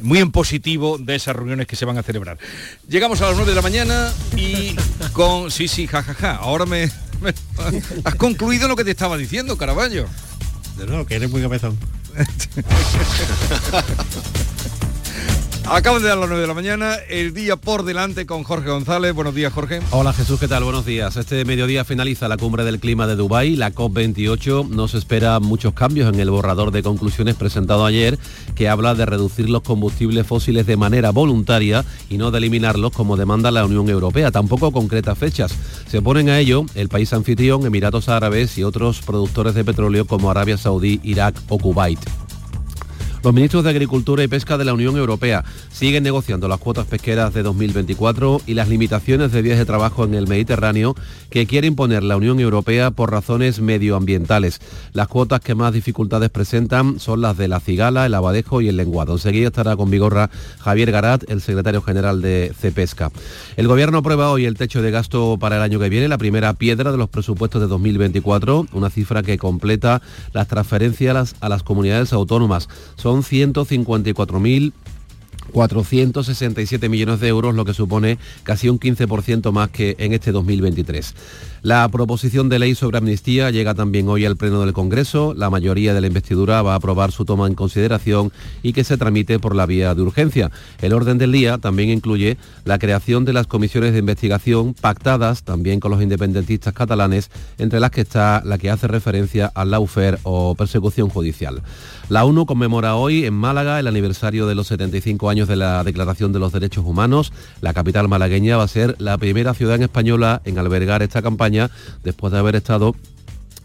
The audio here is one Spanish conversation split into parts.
muy en positivo de esas reuniones que se van a celebrar. Llegamos a las 9 de la mañana y con... Sí, sí, jajaja. Ahora me, Has concluido lo que te estaba diciendo, Caraballo. De nuevo, que eres muy cabezón. Acaban de dar las 9 de la mañana, el día por delante con Jorge González. Buenos días, Jorge. Hola Jesús, ¿qué tal? Buenos días. Este mediodía finaliza la cumbre del clima de Dubái, la COP28. No se espera muchos cambios en el borrador de conclusiones presentado ayer, que habla de reducir los combustibles fósiles de manera voluntaria y no de eliminarlos como demanda la Unión Europea. Tampoco concreta fechas. Se oponen a ello el país anfitrión, Emiratos Árabes y otros productores de petróleo como Arabia Saudí, Irak o Kuwait. Los ministros de Agricultura y Pesca de la Unión Europea siguen negociando las cuotas pesqueras de 2024 y las limitaciones de días de trabajo en el Mediterráneo que quiere imponer la Unión Europea por razones medioambientales. Las cuotas que más dificultades presentan son las de la cigala, el abadejo y el lenguado. Enseguida estará con Vigorra Javier Garat, el secretario general de CEPESCA. El Gobierno aprueba hoy el techo de gasto para el año que viene, la primera piedra de los presupuestos de 2024, una cifra que completa las transferencias a las, comunidades autónomas. Son 154.000 467 millones de euros, lo que supone casi un 15% más que en este 2023. La proposición de ley sobre amnistía llega también hoy al Pleno del Congreso. La mayoría de la investidura va a aprobar su toma en consideración y que se tramite por la vía de urgencia. El orden del día también incluye la creación de las comisiones de investigación pactadas también con los independentistas catalanes, entre las que está la que hace referencia al laufer o persecución judicial. La ONU conmemora hoy en Málaga el aniversario de los 75 años de la Declaración de los Derechos Humanos. La capital malagueña va a ser la primera ciudad española en albergar esta campaña después de haber estado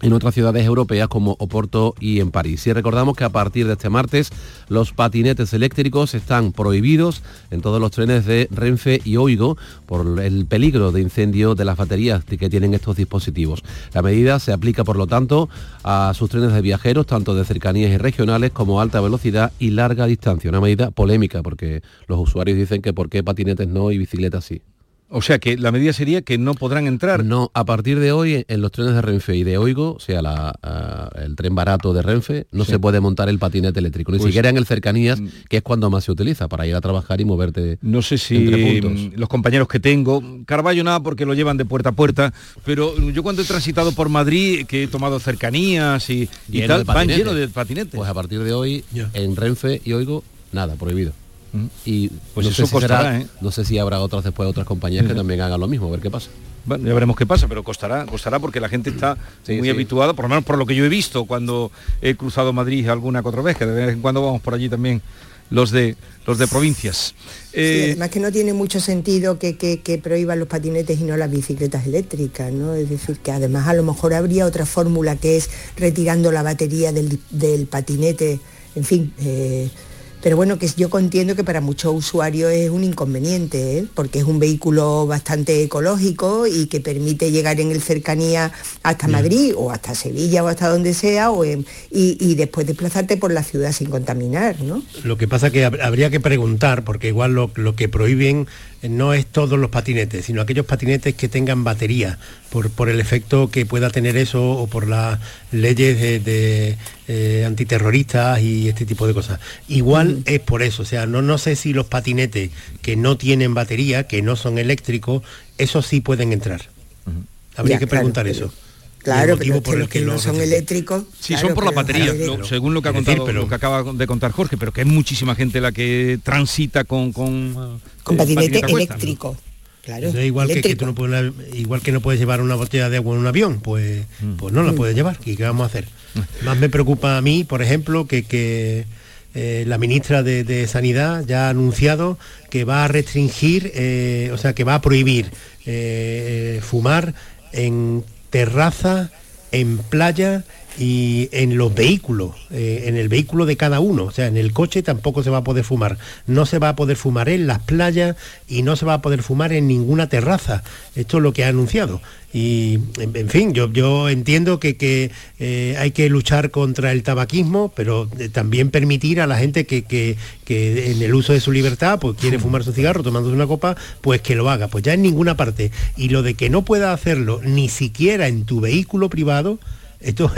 en otras ciudades europeas como Oporto y en París. Y recordamos que a partir de este martes los patinetes eléctricos están prohibidos en todos los trenes de Renfe y Oigo por el peligro de incendio de las baterías que tienen estos dispositivos. La medida se aplica, por lo tanto, a sus trenes de viajeros, tanto de cercanías y regionales como alta velocidad y larga distancia. Una medida polémica porque los usuarios dicen que por qué patinetes no y bicicletas sí. O sea que la medida sería que no podrán entrar. No, a partir de hoy en los trenes de Renfe y de Oigo, o sea, el tren barato de Renfe, no se puede montar el patinete eléctrico, ni pues siquiera en el cercanías, mm. que es cuando más se utiliza, para ir a trabajar y moverte. No sé si los compañeros que tengo, Carballo nada porque lo llevan de puerta a puerta, pero yo cuando he transitado por Madrid, que he tomado cercanías y, tal, van llenos de patinetes. Pues a partir de hoy, en Renfe y Oigo, nada, prohibido. Y pues no eso sé costará, ¿eh? No sé si habrá otras después otras compañías que también hagan lo mismo, a ver qué pasa. Bueno, ya veremos qué pasa, pero costará, costará porque la gente está muy habituada, por lo menos por lo que yo he visto cuando he cruzado Madrid alguna que otra vez, que de vez en cuando vamos por allí también los de los de provincias. Eh, además que no tiene mucho sentido que, prohíban los patinetes y no las bicicletas eléctricas, ¿no? Es decir, que además a lo mejor habría otra fórmula que es retirando la batería del, patinete, en fin. Eh, pero bueno, que yo entiendo que para muchos usuarios es un inconveniente, ¿eh? porque es un vehículo bastante ecológico y que permite llegar en el cercanía hasta Madrid o hasta Sevilla o hasta donde sea y, después desplazarte por la ciudad sin contaminar. ¿no? Lo que pasa que habría que preguntar, porque igual lo, que prohíben no es todos los patinetes, sino aquellos patinetes que tengan batería, por, el efecto que pueda tener eso o por las leyes de, eh, antiterroristas y este tipo de cosas. Igual es por eso, o sea, no, no sé si los patinetes que no tienen batería, que no son eléctricos, esos sí pueden entrar. Habría que preguntar eso. Claro, pero por el que, no son eléctricos. Sí, son por la batería, según lo que, ha contado, lo que acaba de contar Jorge, pero que hay muchísima gente la que transita con... Con, con patinete, eléctrico. Claro, igual, que, no puedes, igual que no puedes llevar una botella de agua en un avión, pues, mm. pues no la mm. puedes llevar. ¿Y qué vamos a hacer? Mm. Más me preocupa a mí, por ejemplo, que, eh, la ministra de, Sanidad ya ha anunciado que va a restringir, eh, o sea, que va a prohibir eh, fumar en terraza, en playa y en los vehículos, eh, en el vehículo de cada uno, o sea, en el coche tampoco se va a poder fumar, no se va a poder fumar en las playas y no se va a poder fumar en ninguna terraza, esto es lo que ha anunciado. Y, en, fin, yo, yo entiendo que, eh, hay que luchar contra el tabaquismo, pero eh, también permitir a la gente que, en el uso de su libertad, pues quiere fumar su cigarro tomándose una copa, pues que lo haga, pues ya en ninguna parte. Y lo de que no pueda hacerlo ni siquiera en tu vehículo privado, Esto,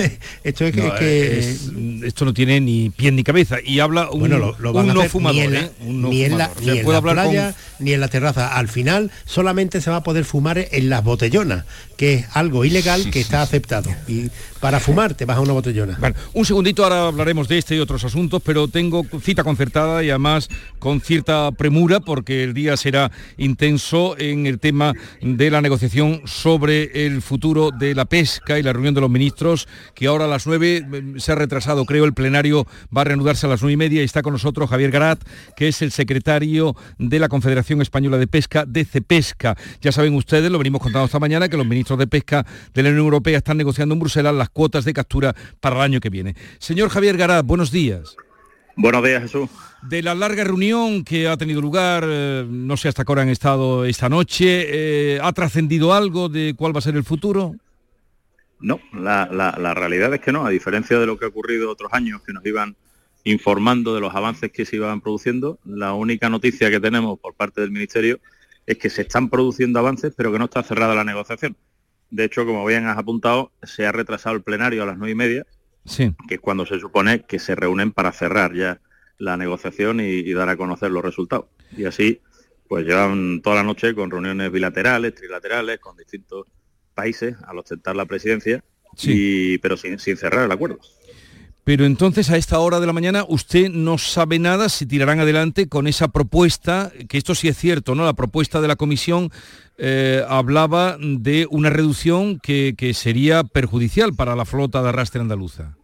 esto es que, esto no tiene ni pie ni cabeza y habla un, bueno, lo, un no fumador, ni en la, ni en la, playa ni en la terraza. Al final solamente se va a poder fumar en las botellonas, que es algo ilegal que está aceptado. Y para fumar te vas a una botellona. Bueno, un segundito, ahora hablaremos de este y otros asuntos, pero tengo cita concertada y además con cierta premura porque el día será intenso en el tema de la negociación sobre el futuro de la pesca y la reunión de los ministros que ahora a las 9 mm, se ha retrasado, creo, el plenario va a reanudarse a las 9 y media y está con nosotros Javier Garat, que es el secretario de la Confederación Española de Pesca, de Cepesca. Ya saben ustedes, lo venimos contando esta mañana, que los ministros de Pesca de la Unión Europea están negociando en Bruselas las cuotas de captura para el año que viene. Señor Javier Garat, buenos días. Buenos días, Jesús. De la larga reunión que ha tenido lugar, eh, no sé hasta qué hora han estado esta noche, eh, ¿ha trascendido algo de cuál va a ser el futuro? No, la, la, realidad es que no, a diferencia de lo que ha ocurrido otros años que nos iban informando de los avances que se iban produciendo, la única noticia que tenemos por parte del Ministerio es que se están produciendo avances, pero que no está cerrada la negociación. De hecho, como bien has apuntado, se ha retrasado el plenario a las nueve y media, que es cuando se supone que se reúnen para cerrar ya la negociación y, y, dar a conocer los resultados. Y así, pues llevan toda la noche con reuniones bilaterales, trilaterales, con distintos países al ostentar la presidencia, y, pero sin, cerrar el acuerdo. Pero entonces a esta hora de la mañana usted no sabe nada si tirarán adelante con esa propuesta, que esto sí es cierto, ¿no? La propuesta de la comisión eh, hablaba de una reducción que, que, sería perjudicial para la flota de arrastre andaluza.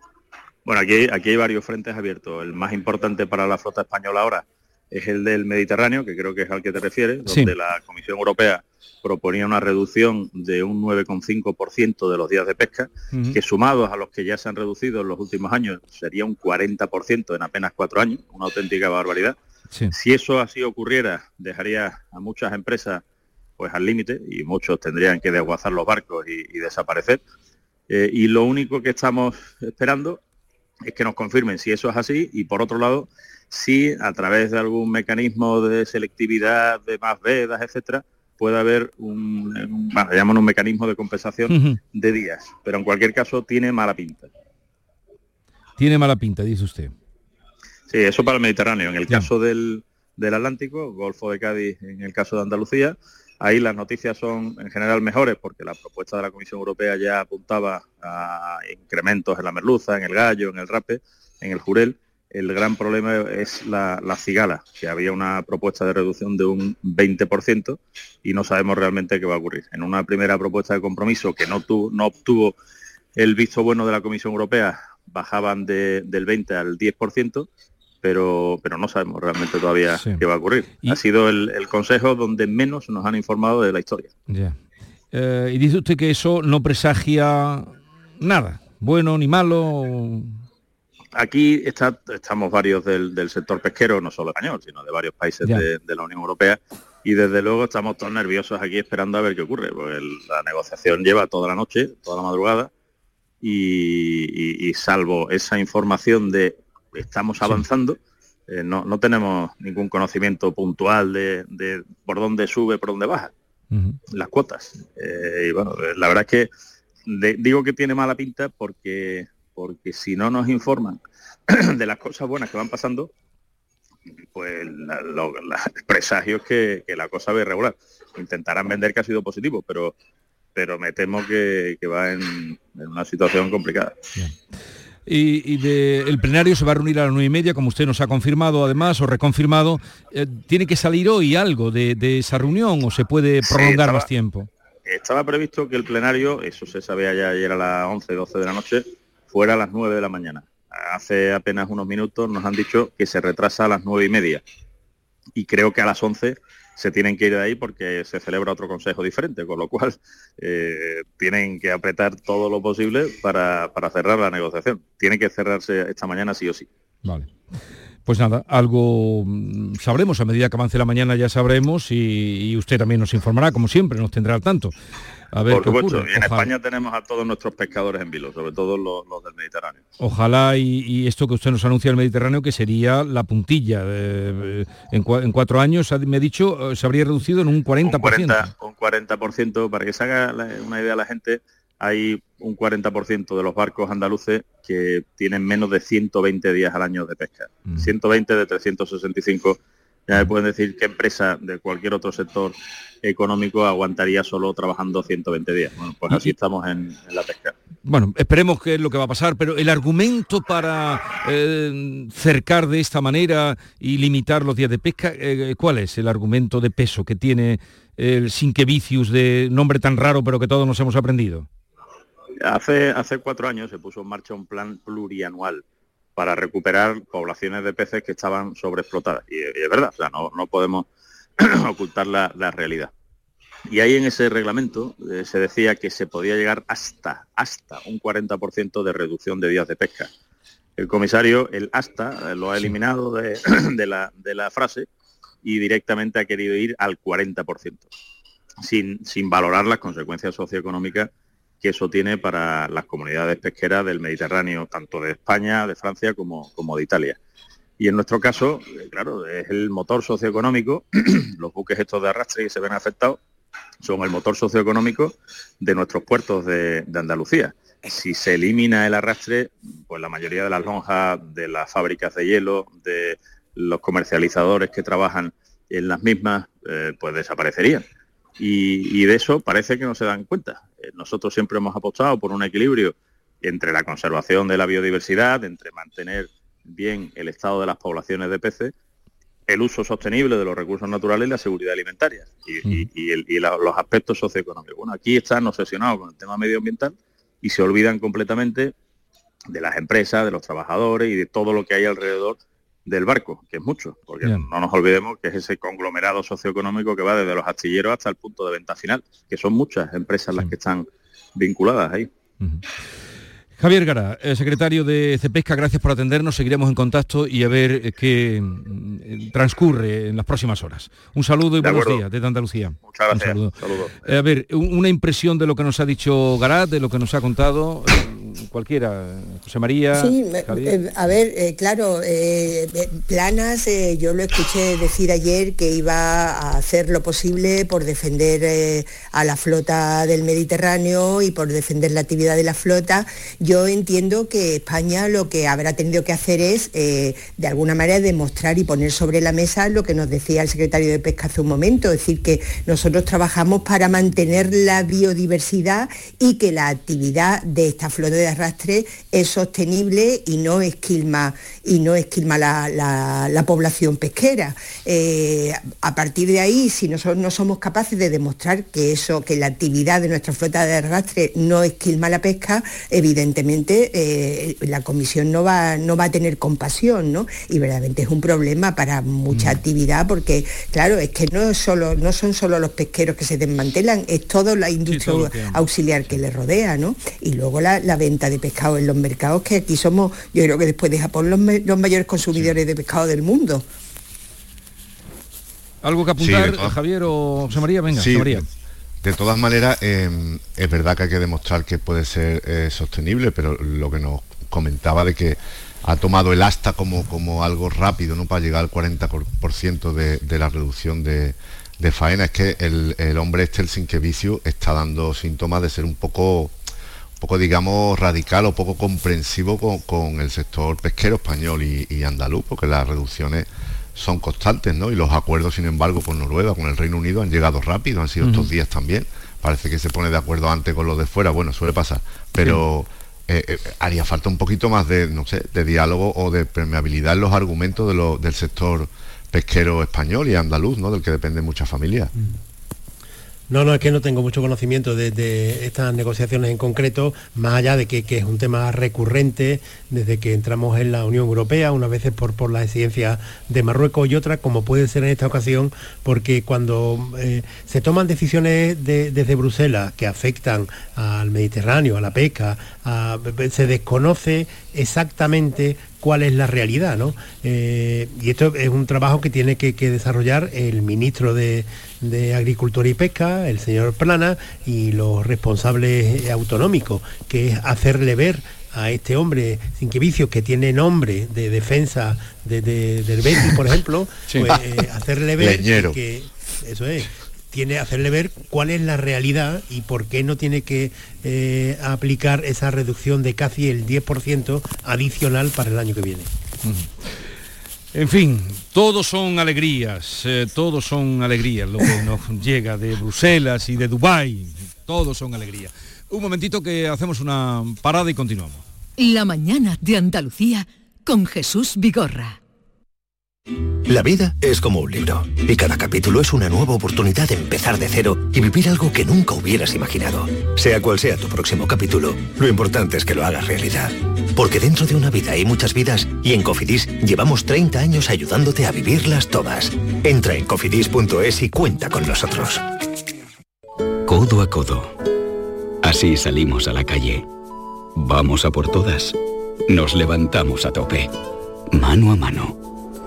Bueno, aquí, aquí hay varios frentes abiertos. El más importante para la flota española ahora es el del Mediterráneo, que creo que es al que te refieres, donde la Comisión Europea proponía una reducción de un 9,5% de los días de pesca, que sumados a los que ya se han reducido en los últimos años sería un 40% en apenas cuatro años, una auténtica barbaridad. Si eso así ocurriera, dejaría a muchas empresas pues al límite y muchos tendrían que desguazar los barcos y, desaparecer. Eh, y lo único que estamos esperando es que nos confirmen si eso es así y por otro lado si a través de algún mecanismo de selectividad, de más vedas, etcétera, puede haber un, un, un mecanismo de compensación de días. Pero en cualquier caso tiene mala pinta. Tiene mala pinta, dice usted. Sí, eso para el Mediterráneo. En el caso del, del Atlántico, Golfo de Cádiz, en el caso de Andalucía, ahí las noticias son en general mejores porque la propuesta de la Comisión Europea ya apuntaba a incrementos en la merluza, en el gallo, en el rape, en el jurel el gran problema es la, cigala, que había una propuesta de reducción de un 20% y no sabemos realmente qué va a ocurrir. En una primera propuesta de compromiso que no, no obtuvo el visto bueno de la Comisión Europea, bajaban del 20 al 10%, pero, pero no sabemos realmente todavía qué va a ocurrir. Ha sido el, consejo donde menos nos han informado de la historia. Eh, y dice usted que eso no presagia nada, bueno ni malo. Aquí estamos varios del, sector pesquero, no solo español, sino de varios países de, la Unión Europea, y desde luego estamos todos nerviosos aquí esperando a ver qué ocurre, porque la negociación lleva toda la noche, toda la madrugada, y, salvo esa información de estamos avanzando, eh, no, tenemos ningún conocimiento puntual de, por dónde sube, por dónde baja las cuotas. Eh, y bueno, la verdad es que digo que tiene mala pinta porque porque si no nos informan de las cosas buenas que van pasando, pues los presagios que, que la cosa ve regular. Intentarán vender que ha sido positivo, pero pero me temo que, va en, una situación complicada. Y, el plenario se va a reunir a las nueve y media, como usted nos ha confirmado además, o reconfirmado. Eh, ¿Tiene que salir hoy algo de, esa reunión o se puede prolongar más tiempo? Estaba previsto que el plenario, eso se sabía ya ayer a las 11, 12 de la noche, fuera a las 9 de la mañana. Hace apenas unos minutos nos han dicho que se retrasa a las nueve y media. Y creo que a las 11 se tienen que ir de ahí porque se celebra otro consejo diferente, con lo cual eh, tienen que apretar todo lo posible para, cerrar la negociación. Tiene que cerrarse esta mañana sí o sí. Vale. Pues nada, algo mm, sabremos, a medida que avance la mañana ya sabremos y, y usted también nos informará, como siempre, nos tendrá al tanto. Por supuesto, en España tenemos a todos nuestros pescadores en vilo, sobre todo los, del Mediterráneo. Ojalá y, esto que usted nos anuncia del Mediterráneo, que sería la puntilla, en, cuatro años, me ha dicho, eh, se habría reducido en un 40%. Un 40%, para que se haga una idea a la gente, hay un 40% de los barcos andaluces que tienen menos de 120 días al año de pesca. 120 de 365 ya me pueden decir qué empresa de cualquier otro sector económico aguantaría solo trabajando 120 días. Bueno, pues así estamos en, la pesca. Bueno, esperemos que es lo que va a pasar, pero el argumento para eh, cercar de esta manera y limitar los días de pesca, eh, ¿cuál es el argumento de peso que tiene el Sinquevicius de nombre tan raro pero que todos nos hemos aprendido? Hace, hace cuatro años se puso en marcha un plan plurianual para recuperar poblaciones de peces que estaban sobreexplotadas. Y, es verdad, no, podemos ocultar la, realidad. Y ahí en ese reglamento eh, se decía que se podía llegar hasta, hasta un 40% de reducción de días de pesca. El comisario, el hasta, eh, lo ha eliminado de, la, de, la, frase y directamente ha querido ir al 40%, sin, sin valorar las consecuencias socioeconómicas que eso tiene para las comunidades pesqueras del Mediterráneo, tanto de España, de Francia como, de Italia. Y en nuestro caso, claro, es el motor socioeconómico, los buques estos de arrastre que se ven afectados son el motor socioeconómico de nuestros puertos de, Andalucía. Si se elimina el arrastre, pues la mayoría de las lonjas de las fábricas de hielo, de los comercializadores que trabajan en las mismas, eh, pues desaparecerían. y, de eso parece que no se dan cuenta. Eh, nosotros siempre hemos apostado por un equilibrio entre la conservación de la biodiversidad, entre mantener bien el estado de las poblaciones de peces, el uso sostenible de los recursos naturales y la seguridad alimentaria y, mm. los aspectos socioeconómicos. Bueno, aquí están obsesionados con el tema medioambiental y se olvidan completamente de las empresas, de los trabajadores y de todo lo que hay alrededor del barco, que es mucho, porque no nos olvidemos que es ese conglomerado socioeconómico que va desde los astilleros hasta el punto de venta final, que son muchas empresas las que están vinculadas ahí. Javier Gara, eh, secretario de Cepesca, gracias por atendernos, seguiremos en contacto y a ver eh, qué mm, transcurre en las próximas horas. Un saludo y buenos días desde Andalucía. Muchas gracias. Un saludo. Eh, a ver, una impresión de lo que nos ha dicho Garat, de lo que nos ha contado cualquiera, José María. Sí, eh, a ver, eh, claro, eh, Planas, yo lo escuché decir ayer que iba a hacer lo posible por defender a la flota del Mediterráneo y por defender la actividad de la flota. Yo entiendo que España lo que habrá tenido que hacer es, de alguna manera, demostrar y poner sobre la mesa lo que nos decía el secretario de Pesca hace un momento, es decir, que nosotros trabajamos para mantener la biodiversidad y que la actividad de esta flota de arrastre es sostenible y no esquilma, y no esquilma la, población pesquera. Eh, a partir de ahí, si nosotros no somos capaces de demostrar que eso, que la actividad de nuestra flota de arrastre no esquilma la pesca, evidentemente eh, la comisión no va, no va a tener compasión, ¿no? Y verdaderamente es un problema para mucha mm. actividad porque, claro, es que no, solo, no son solo los pesqueros que se desmantelan, es toda la industria auxiliar que le rodea, ¿no? Y luego la, la venta de pescado en los mercados, que aquí somos, yo creo que después de Japón, los, mayores consumidores de pescado del mundo. ¿Algo que apuntar, Javier o José María? Venga, María. De todas maneras, em, es verdad que hay que demostrar que puede ser eh, sostenible, pero lo que nos comentaba de que ha tomado el asta como, como algo rápido ¿no? para llegar al 40% de, de la reducción de, de, faena, es que el, el hombre este, el sin que vicio, está dando síntomas de ser un poco poco, digamos, radical o poco comprensivo con, el sector pesquero español y, andaluz, porque las reducciones son constantes, ¿no? Y los acuerdos, sin embargo, con Noruega, con el Reino Unido, han llegado rápido, han sido estos días también. Parece que se pone de acuerdo antes con los de fuera, bueno, suele pasar, pero eh, eh, haría falta un poquito más de, no sé, de diálogo o de permeabilidad en los argumentos de del sector pesquero español y andaluz, ¿no? Del que dependen muchas familias. No, no, es que no tengo mucho conocimiento de, estas negociaciones en concreto, más allá de que, es un tema recurrente desde que entramos en la Unión Europea, unas veces por, por la exigencia de Marruecos y otras, como puede ser en esta ocasión, porque cuando eh, se toman decisiones desde Bruselas que afectan al Mediterráneo, a la pesca, se desconoce exactamente cuál es la realidad, ¿no? Eh, y esto es un trabajo que tiene que, desarrollar el ministro de, Agricultura y Pesca, el señor Plana, y los responsables autonómicos, que es hacerle ver a este hombre sin que vicios que tiene nombre de defensa del Betis, por ejemplo, pues, eh, hacerle ver que eso es tiene hacerle ver cuál es la realidad y por qué no tiene que eh, aplicar esa reducción de casi el 10% adicional para el año que viene. En fin, todos son alegrías, eh, todos son alegrías lo que nos llega de Bruselas y de Dubái, todos son alegrías. Un momentito que hacemos una parada y continuamos. La mañana de Andalucía con Jesús Vigorra. La vida es como un libro y cada capítulo es una nueva oportunidad de empezar de cero y vivir algo que nunca hubieras imaginado. Sea cual sea tu próximo capítulo, lo importante es que lo hagas realidad. Porque dentro de una vida hay muchas vidas y en Cofidis llevamos 30 años ayudándote a vivirlas todas. Entra en cofidis.es y cuenta con nosotros. Codo a codo. Así salimos a la calle. Vamos a por todas. Nos levantamos a tope. Mano a mano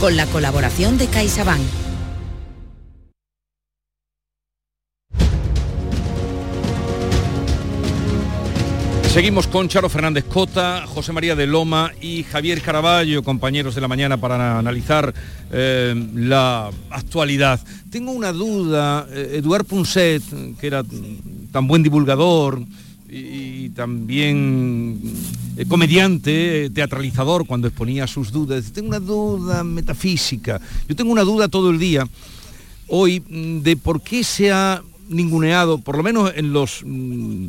con la colaboración de CaixaBank. Seguimos con Charo Fernández Cota, José María de Loma y Javier Caraballo, compañeros de la mañana, para analizar eh, la actualidad. Tengo una duda, eh, Eduard Punset, que era tan buen divulgador, y también eh, comediante, teatralizador cuando exponía sus dudas. Tengo una duda metafísica. Yo tengo una duda todo el día hoy mm, de por qué se ha ninguneado, por lo menos en los mm,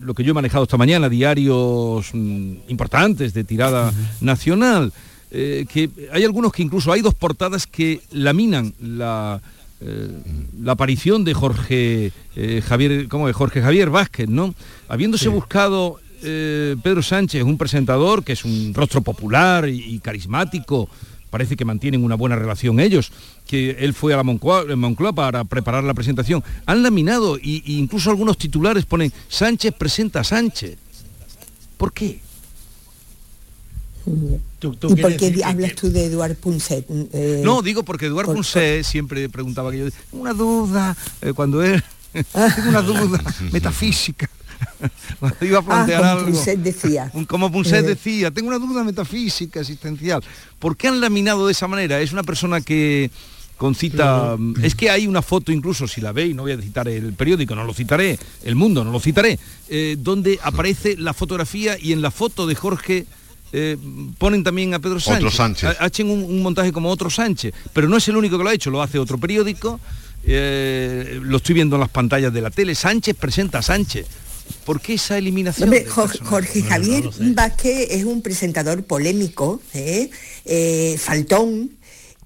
lo que yo he manejado esta mañana, diarios mm, importantes de tirada nacional, eh, que hay algunos que incluso hay dos portadas que laminan la, eh, la aparición de Jorge Javier, ¿cómo es? Jorge Javier Vázquez, ¿no? Habiéndose buscado Pedro Sánchez, un presentador que es un rostro popular y carismático, parece que mantienen una buena relación ellos, que él fue a la Moncloa, para preparar la presentación. Han laminado e incluso algunos titulares ponen Sánchez presenta a Sánchez. ¿Por qué? ¿Y por qué hablas tú de Eduard Punset? Eh, no, digo porque Eduard Punset siempre preguntaba que yo, una duda, eh, cuando él, tengo una duda metafísica. iba a plantear ah, como algo. decía. Como Punset eh. decía, tengo una duda metafísica, existencial. ¿Por qué han laminado de esa manera? Es una persona que con cita... Es que hay una foto incluso, si la veis, no voy a citar el periódico, no lo citaré, El Mundo, no lo citaré, eh, donde aparece la fotografía y en la foto de Jorge... Eh, ponen también a Pedro Sánchez. Otro Sánchez. Hacen un, montaje como otro Sánchez, pero no es el único que lo ha hecho, lo hace otro periódico, lo estoy viendo en las pantallas de la tele, Sánchez presenta a Sánchez. ¿Por qué esa eliminación? Jorge, Javier Vázquez es un presentador polémico, ¿eh? Eh, faltón,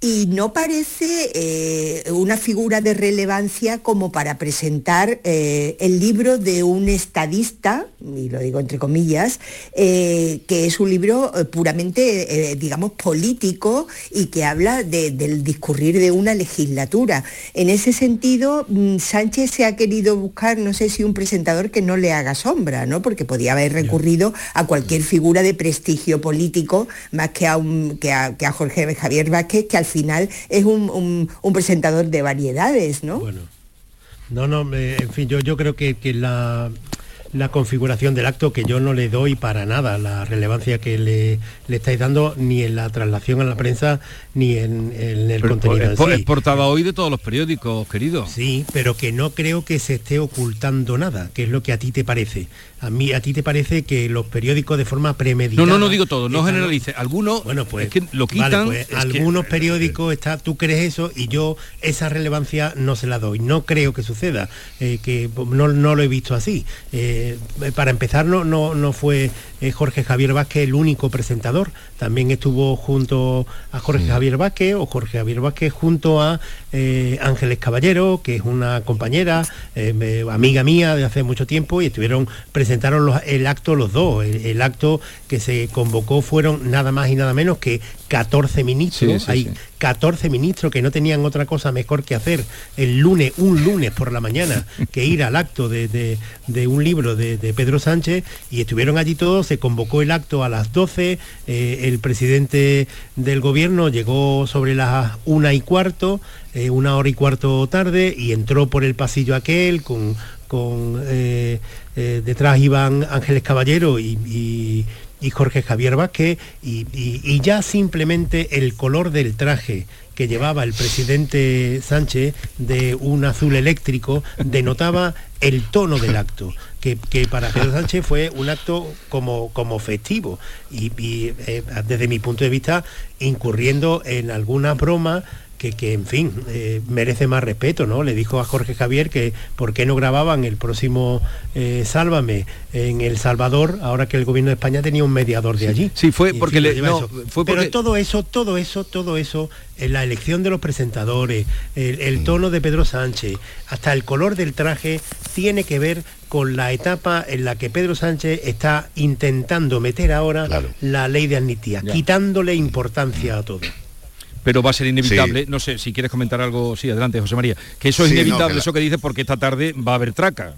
y no parece eh, una figura de relevancia como para presentar eh, el libro de un estadista, y lo digo entre comillas, eh, que es un libro puramente, digamos, político y que habla del discurrir de una legislatura. En ese sentido, mm, Sánchez se ha querido buscar, no sé si un presentador que no le haga sombra, ¿no? Porque podía haber recurrido a cualquier figura de prestigio político, más que a, un, que a, que a Jorge Javier Vázquez, que al final es un, presentador de variedades, ¿no? Bueno, no, no, en fin, yo, yo creo que, que la, la configuración del acto que yo no le doy para nada la relevancia que le, le estáis dando ni en la traslación a la prensa ni en, el contenido. Es, en portada hoy de todos los periódicos, querido. Sí, pero que no creo que se esté ocultando nada, que es lo que a ti te parece. A mí, a ti te parece que los periódicos de forma premeditada. No, no, no digo todo, no generalice. Algunos, bueno, pues, es que lo quitan. Pues, algunos periódicos está, tú crees eso y yo esa relevancia no se la doy. No creo que suceda, eh, que no, no, lo he visto así. Eh, para empezar, no, no, no fue eh, Jorge Javier Vázquez el único presentador. También estuvo junto a Jorge Javier Vázquez o Jorge Javier Vázquez junto a Ángeles Caballero, que es una compañera, amiga mía de hace mucho tiempo y estuvieron presentaron el acto los dos. El, acto que se convocó fueron nada más y nada menos que 14 ministros. Hay 14 ministros que no tenían otra cosa mejor que hacer el lunes, un lunes por la mañana, que ir al acto de, un libro de, Pedro Sánchez y estuvieron allí todos, se convocó el acto a las 12, eh, el presidente del gobierno llegó sobre las una y cuarto, eh, una hora y cuarto tarde y entró por el pasillo aquel con con eh, eh, detrás iban Ángeles Caballero y, Jorge Javier Vázquez y, ya simplemente el color del traje que llevaba el presidente Sánchez de un azul eléctrico denotaba el tono del acto, que, para Pedro Sánchez fue un acto como, como festivo y, desde mi punto de vista incurriendo en alguna broma que, en fin, eh, merece más respeto, ¿no? Le dijo a Jorge Javier que por qué no grababan el próximo eh, Sálvame en El Salvador, ahora que el gobierno de España tenía un mediador de allí. Sí, fue porque le... fue Pero todo eso, todo eso, todo eso, en la elección de los presentadores, el, tono de Pedro Sánchez, hasta el color del traje, tiene que ver con la etapa en la que Pedro Sánchez está intentando meter ahora la ley de amnistía, quitándole importancia a todo pero va a ser inevitable. No sé, si quieres comentar algo, sí, adelante, José María. Que eso es inevitable, eso que dice, porque esta tarde va a haber traca.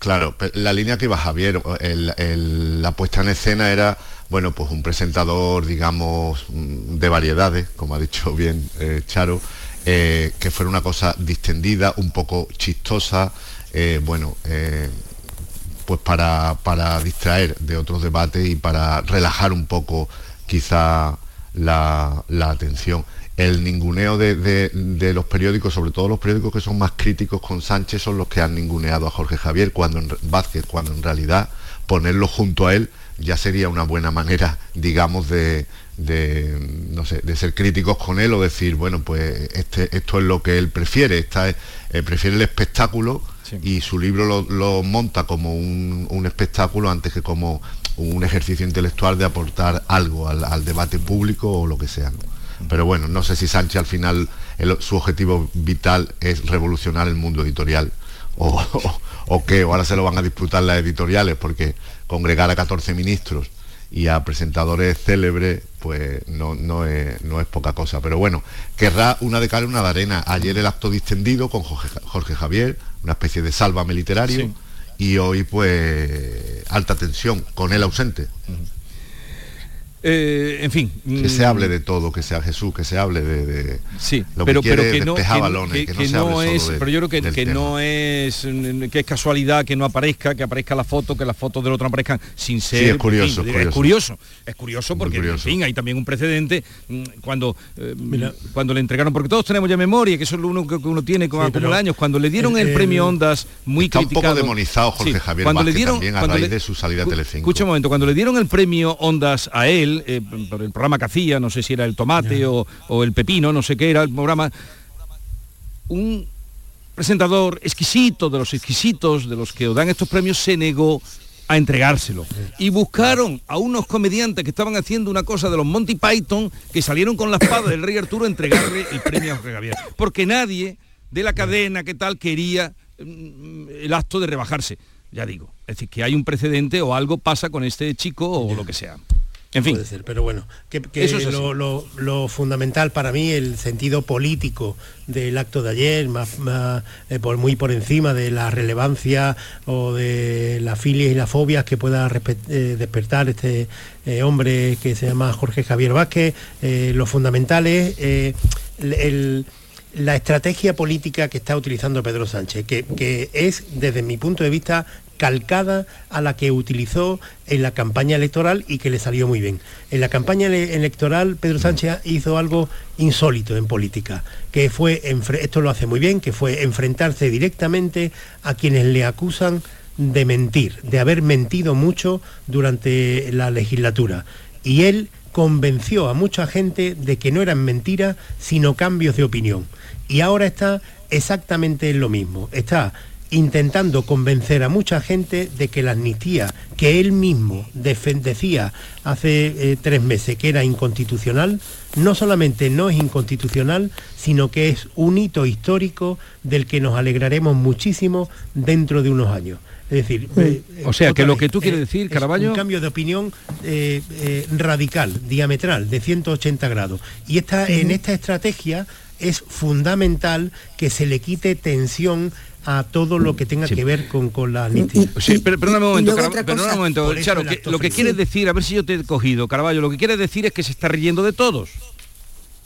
Claro, la línea que iba Javier, la puesta en escena era, bueno, pues un presentador, digamos, de variedades, como ha dicho bien eh, Charo, eh, que fuera una cosa distendida, un poco chistosa, eh, bueno, pues para, para distraer de otros debates y para relajar un poco quizá la, la atención el ninguneo de, los periódicos, sobre todo los periódicos que son más críticos con Sánchez, son los que han ninguneado a Jorge Javier cuando en, Vázquez, cuando en realidad ponerlo junto a él ya sería una buena manera, digamos, de, no sé, de ser críticos con él o decir, bueno, pues este, esto es lo que él prefiere, esta es, eh, prefiere el espectáculo y su libro lo, monta como un, espectáculo antes que como un ejercicio intelectual de aportar algo al, debate público o lo que sea. Pero bueno, no sé si Sánchez al final su objetivo vital es revolucionar el mundo editorial o, o, qué, o ahora se lo van a disputar las editoriales porque congregar a 14 ministros y a presentadores célebres, pues no, no, es, poca cosa. Pero bueno, querrá una de cal y una de arena. Ayer el acto distendido con Jorge, Javier, una especie de sálvame literario, y hoy pues alta tensión, con él ausente. Eh, en fin. Que se hable de todo, que sea Jesús, que se hable de, sí, lo pero, que pero que no, es, pero yo creo que, que no es que es casualidad que no aparezca, que aparezca la foto, que las fotos del otro no aparezcan sin ser. Sí, es curioso, es curioso. Es curioso porque en fin, hay también un precedente mm, cuando eh, cuando le entregaron, porque todos tenemos ya memoria, que eso es lo único que uno tiene con sí, años, cuando le dieron el, premio Ondas muy está criticado. un poco demonizado Jorge Javier cuando le dieron, también a raíz de su salida a Telecinco. Escucha un momento, cuando le dieron el premio Ondas a él eh, por el programa que hacía, no sé si era el tomate o, el pepino, no sé qué era el programa, un presentador exquisito, de los exquisitos, de los que os dan estos premios, se negó a entregárselo. Y buscaron a unos comediantes que estaban haciendo una cosa de los Monty Python, que salieron con la espada del rey Arturo a entregarle el premio a Jorge Javier. Porque nadie de la cadena que tal quería mm, el acto de rebajarse. Ya digo, es decir, que hay un precedente o algo pasa con este chico o lo que sea. En fin. Puede ser, pero bueno, que, lo, fundamental para mí, el sentido político del acto de ayer, más, eh, por, muy por encima de la relevancia o de las filias y las fobias que pueda eh, despertar este eh, hombre que se llama Jorge Javier Vázquez, lo fundamental es la estrategia política que está utilizando Pedro Sánchez, que, que, es, desde mi punto de vista, calcada a la que utilizó en la campaña electoral y que le salió muy bien. En la campaña electoral Pedro Sánchez hizo algo insólito en política, que fue, esto lo hace muy bien, que fue enfrentarse directamente a quienes le acusan de mentir, de haber mentido mucho durante la legislatura. Y él convenció a mucha gente de que no eran mentiras, sino cambios de opinión. Y ahora está exactamente en lo mismo. Está intentando convencer a mucha gente de que la amnistía que él mismo decía hace eh, tres meses que era inconstitucional, no solamente no es inconstitucional, sino que es un hito histórico del que nos alegraremos muchísimo dentro de unos años. Es decir, eh, o sea, que lo que tú quieres eh, decir, Caraballo... Un cambio de opinión radical, diametral, de 180 grados. Y esta, en esta estrategia es fundamental que se le quite tensión a todo lo que tenga que ver con, con la amnistía. Sí, pero, un momento, un momento, Charo, lo que quieres decir, a ver si yo te he cogido, Caraballo, lo que quieres decir es que se está riendo de todos.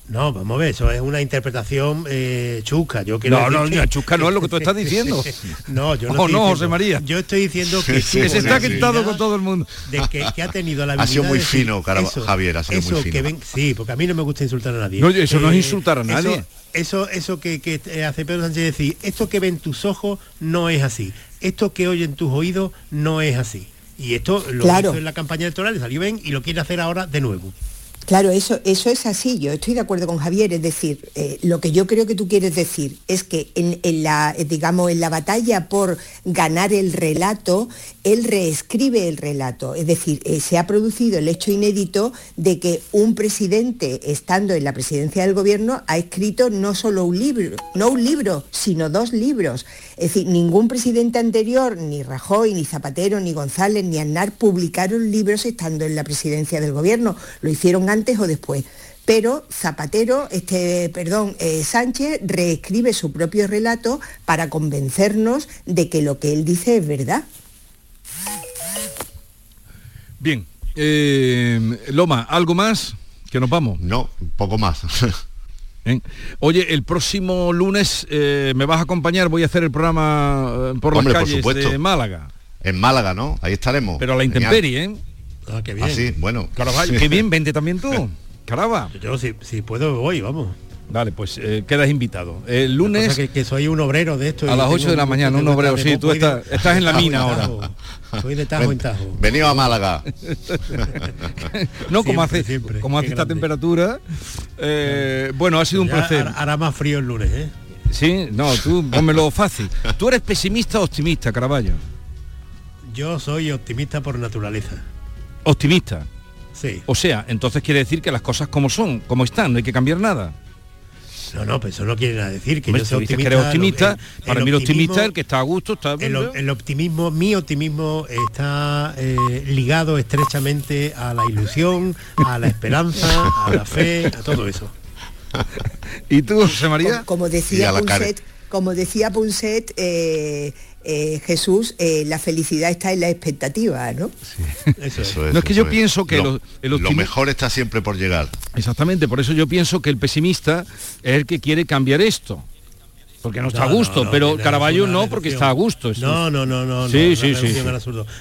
No, vamos a ver, eso es una interpretación eh, chusca. Yo no, no, que... chusca no es lo que tú estás diciendo. no, yo no. Oh, no, José María. Yo estoy diciendo que, se está quitando con todo el mundo. De que, ha tenido la Ha sido muy fino, Javier, ha sido muy fino. Que ven, sí, porque a mí no me gusta insultar a nadie. No, eso no es eh, insultar a nadie eso, eso que, hace Pedro Sánchez decir, esto que ven tus ojos no es así, esto que oyen tus oídos no es así. Y esto lo hizo en la campaña electoral, le salió bien y lo quiere hacer ahora de nuevo. Claro, eso, eso es así, yo estoy de acuerdo con Javier, es decir, eh, lo que yo creo que tú quieres decir es que en, la, digamos, en la batalla por ganar el relato, él reescribe el relato, es decir, eh, se ha producido el hecho inédito de que un presidente, estando en la presidencia del gobierno, ha escrito no solo un libro, no un libro, sino dos libros. Es decir, ningún presidente anterior, ni Rajoy, ni Zapatero, ni González, ni Aznar, publicaron libros estando en la presidencia del gobierno, lo hicieron antes o después. Pero Zapatero, este, perdón, eh, Sánchez reescribe su propio relato para convencernos de que lo que él dice es verdad. Bien. Eh, Loma, ¿algo más? Que nos vamos. No, poco más. Oye, el próximo lunes eh, me vas a acompañar, voy a hacer el programa por las calles de Málaga. En Málaga, ¿no? Ahí estaremos. Pero a la intemperie, ¿eh? Ah, qué bien. Ah, bueno. qué bien, vente también tú. Caraba. Yo si, si puedo voy, vamos. Vale, pues eh, quedas invitado. El lunes... Que, soy un obrero de esto. A las 8 de la mañana, un obrero, sí, tú estás, estás en la mina ahora. Soy de tajo en tajo. Venido a Málaga. no, como hace, como hace esta temperatura. Eh, bueno, ha sido un placer. Hará más frío el lunes, ¿eh? Sí, no, tú pónmelo fácil. ¿Tú eres pesimista o optimista, Caraballo? Yo soy optimista por naturaleza. Optimista. Sí. O sea, entonces quiere decir que las cosas como son, como están, no hay que cambiar nada. No, no, pues eso no quiere decir que Hombre, yo dices optimista. que eres optimista, el- para el mí el optimista es el que está a gusto, está El, optimismo, mi optimismo está eh, ligado estrechamente a la ilusión, a la esperanza, a la fe, a todo eso. ¿Y tú, José María? Como, como Y decía a la care- Punset, como decía Punset, eh, eh, Jesús, eh, la felicidad está en la expectativa, ¿no? Eso es. No, es que yo pienso que lo, lo- el lo optimi- mejor está siempre por llegar. Exactamente, por eso yo pienso que el pesimista es el que quiere cambiar esto. Porque no está a No, gusto, no, pero es no, porque está a gusto. No, no, no, no. Sí, sí, sí.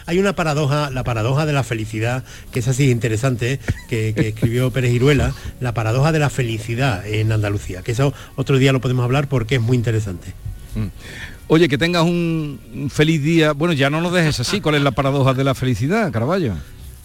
Hay una paradoja, la paradoja de la felicidad, que es así interesante, que, que escribió Pérez Iruela, la paradoja de la felicidad en Andalucía, que eso otro día lo podemos hablar porque es muy interesante. Oye, que tengas un un feliz día. Bueno, ya no nos dejes así. ¿Cuál es la paradoja de la felicidad, Caraballo?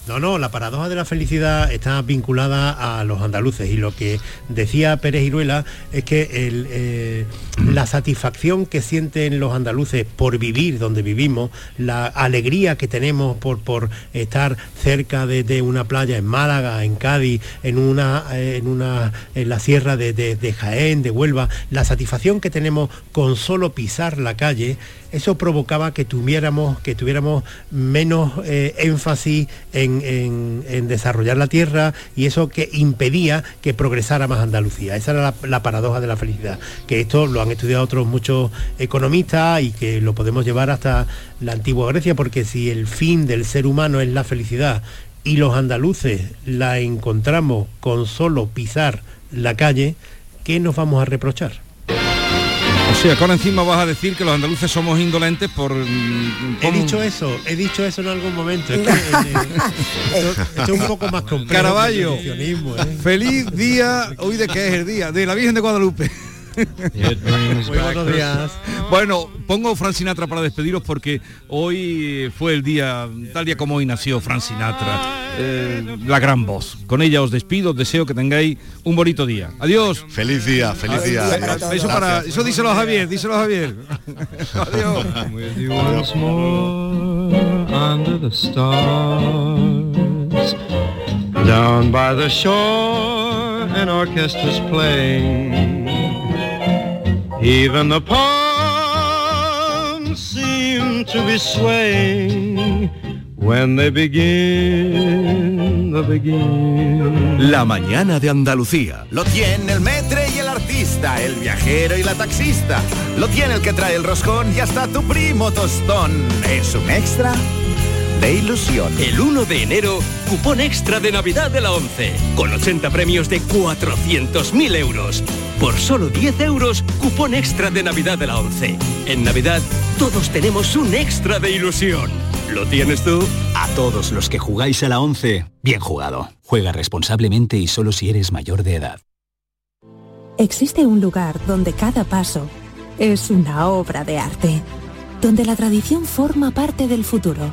No, no, la paradoja de la felicidad está vinculada a los andaluces y lo que decía Pérez Iruela es que eh, la satisfacción que sienten los andaluces por vivir donde vivimos, la alegría que tenemos por, por estar cerca de, de una playa en Málaga, en Cádiz, en una, eh, en una en la sierra de, de- de Jaén, de Huelva, la satisfacción que tenemos con solo pisar la calle, eso provocaba que tuviéramos, que tuviéramos menos eh, énfasis en, en- desarrollar la tierra y eso que impedía que progresara más Andalucía. Esa era la, la paradoja de la felicidad, que esto lo han estudiado otros muchos economistas y que lo podemos llevar hasta la antigua Grecia, porque si el fin del ser humano es la felicidad y los andaluces la encontramos con solo pisar la calle, ¿qué nos vamos a reprochar? O sea, ahora encima vas a decir que los andaluces somos indolentes por... mm, He dicho eso, he dicho eso en algún momento. Es que, eh, esto, esto es un poco más complejo. Caraballo. que el evolucionismo, ¿eh? Feliz día, hoy de qué es el día, de la Virgen de Guadalupe. Muy buenos días. Bueno, pongo Fran Sinatra para despediros porque hoy fue el día, tal día como hoy nació Fran Sinatra, eh, la gran voz. Con ella os despido, os deseo que tengáis un bonito día. Adiós. Feliz día, feliz día. Eso, para, eso díselo a Javier, díselo a Javier. Adiós. once more under the stars. Down by the shore, an orchestra's playing. Even the palms seem to be swaying when they begin the begin. La mañana de Andalucía. Lo tiene el metre y el artista, el viajero y la taxista. Lo tiene el que trae el roscón y hasta tu primo tostón. Es un extra de ilusión. El 1 de enero, cupón extra de Navidad de la 11, con 80 premios de 400.000 euros. Por solo 10 euros, cupón extra de Navidad de la 11. En Navidad, todos tenemos un extra de ilusión. ¿Lo tienes tú? A todos los que jugáis a la 11, bien jugado. Juega responsablemente y solo si eres mayor de edad. Existe un lugar donde cada paso es una obra de arte, donde la tradición forma parte del futuro,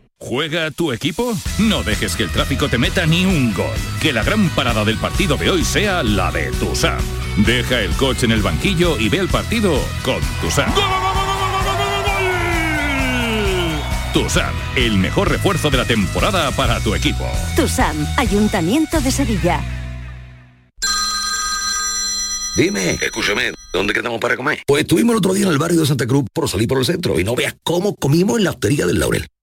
¿Juega tu equipo? No dejes que el tráfico te meta ni un gol. Que la gran parada del partido de hoy sea la de Tusam. Deja el coche en el banquillo y ve el partido con Tusam. Tusam, el mejor refuerzo de la temporada para tu equipo. TUSAM, Ayuntamiento de Sevilla. Dime, escúchame, ¿dónde quedamos para comer? Pues estuvimos el otro día en el barrio de Santa Cruz por salir por el centro y no veas cómo comimos en la hostería del Laurel.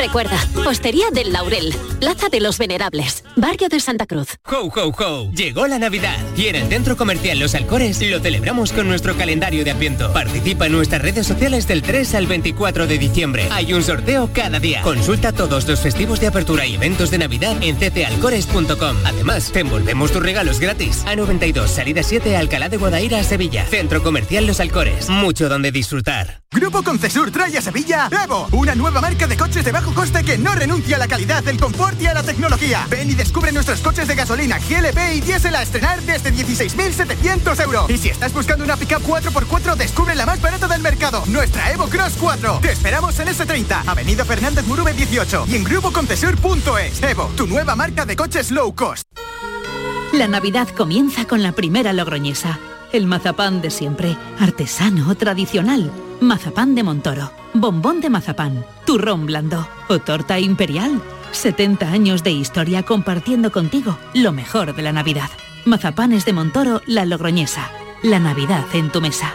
Recuerda, Hostería del Laurel, Plaza de los Venerables, Barrio de Santa Cruz. Ho, ho, ho. Llegó la Navidad y en el Centro Comercial Los Alcores lo celebramos con nuestro calendario de Adviento. Participa en nuestras redes sociales del 3 al 24 de diciembre. Hay un sorteo cada día. Consulta todos los festivos de apertura y eventos de Navidad en ccalcores.com. Además, te envolvemos tus regalos gratis. A92, salida 7, Alcalá de Guadaira, Sevilla. Centro Comercial Los Alcores. Mucho donde disfrutar. Grupo Concesur trae a Sevilla Evo, una nueva marca de coches de bajo coste que no renuncia a la calidad, el confort y a la tecnología. Ven y descubre nuestros coches de gasolina, GLP y diésel a estrenar desde 16.700 euros. Y si estás buscando una pickup 4x4, descubre la más barata del mercado, nuestra Evo Cross 4. Te esperamos en S30, Avenida Fernández Murube 18 y en grupoconcesur.es. Evo, tu nueva marca de coches low cost. La Navidad comienza con la primera logroñesa. El mazapán de siempre, artesano, tradicional. Mazapán de Montoro, bombón de mazapán, turrón blando o torta imperial. 70 años de historia compartiendo contigo lo mejor de la Navidad. Mazapanes de Montoro, la logroñesa. La Navidad en tu mesa.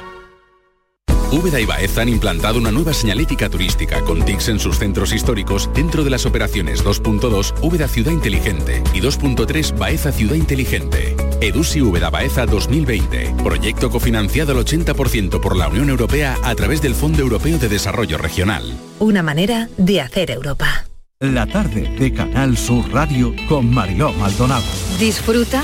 Úbeda y Baeza han implantado una nueva señalética turística con TICs en sus centros históricos dentro de las operaciones 2.2 Úbeda Ciudad Inteligente y 2.3 Baeza Ciudad Inteligente. EDUSI Úbeda Baeza 2020. Proyecto cofinanciado al 80% por la Unión Europea a través del Fondo Europeo de Desarrollo Regional. Una manera de hacer Europa. La tarde de Canal Sur Radio con Mariló Maldonado. Disfruta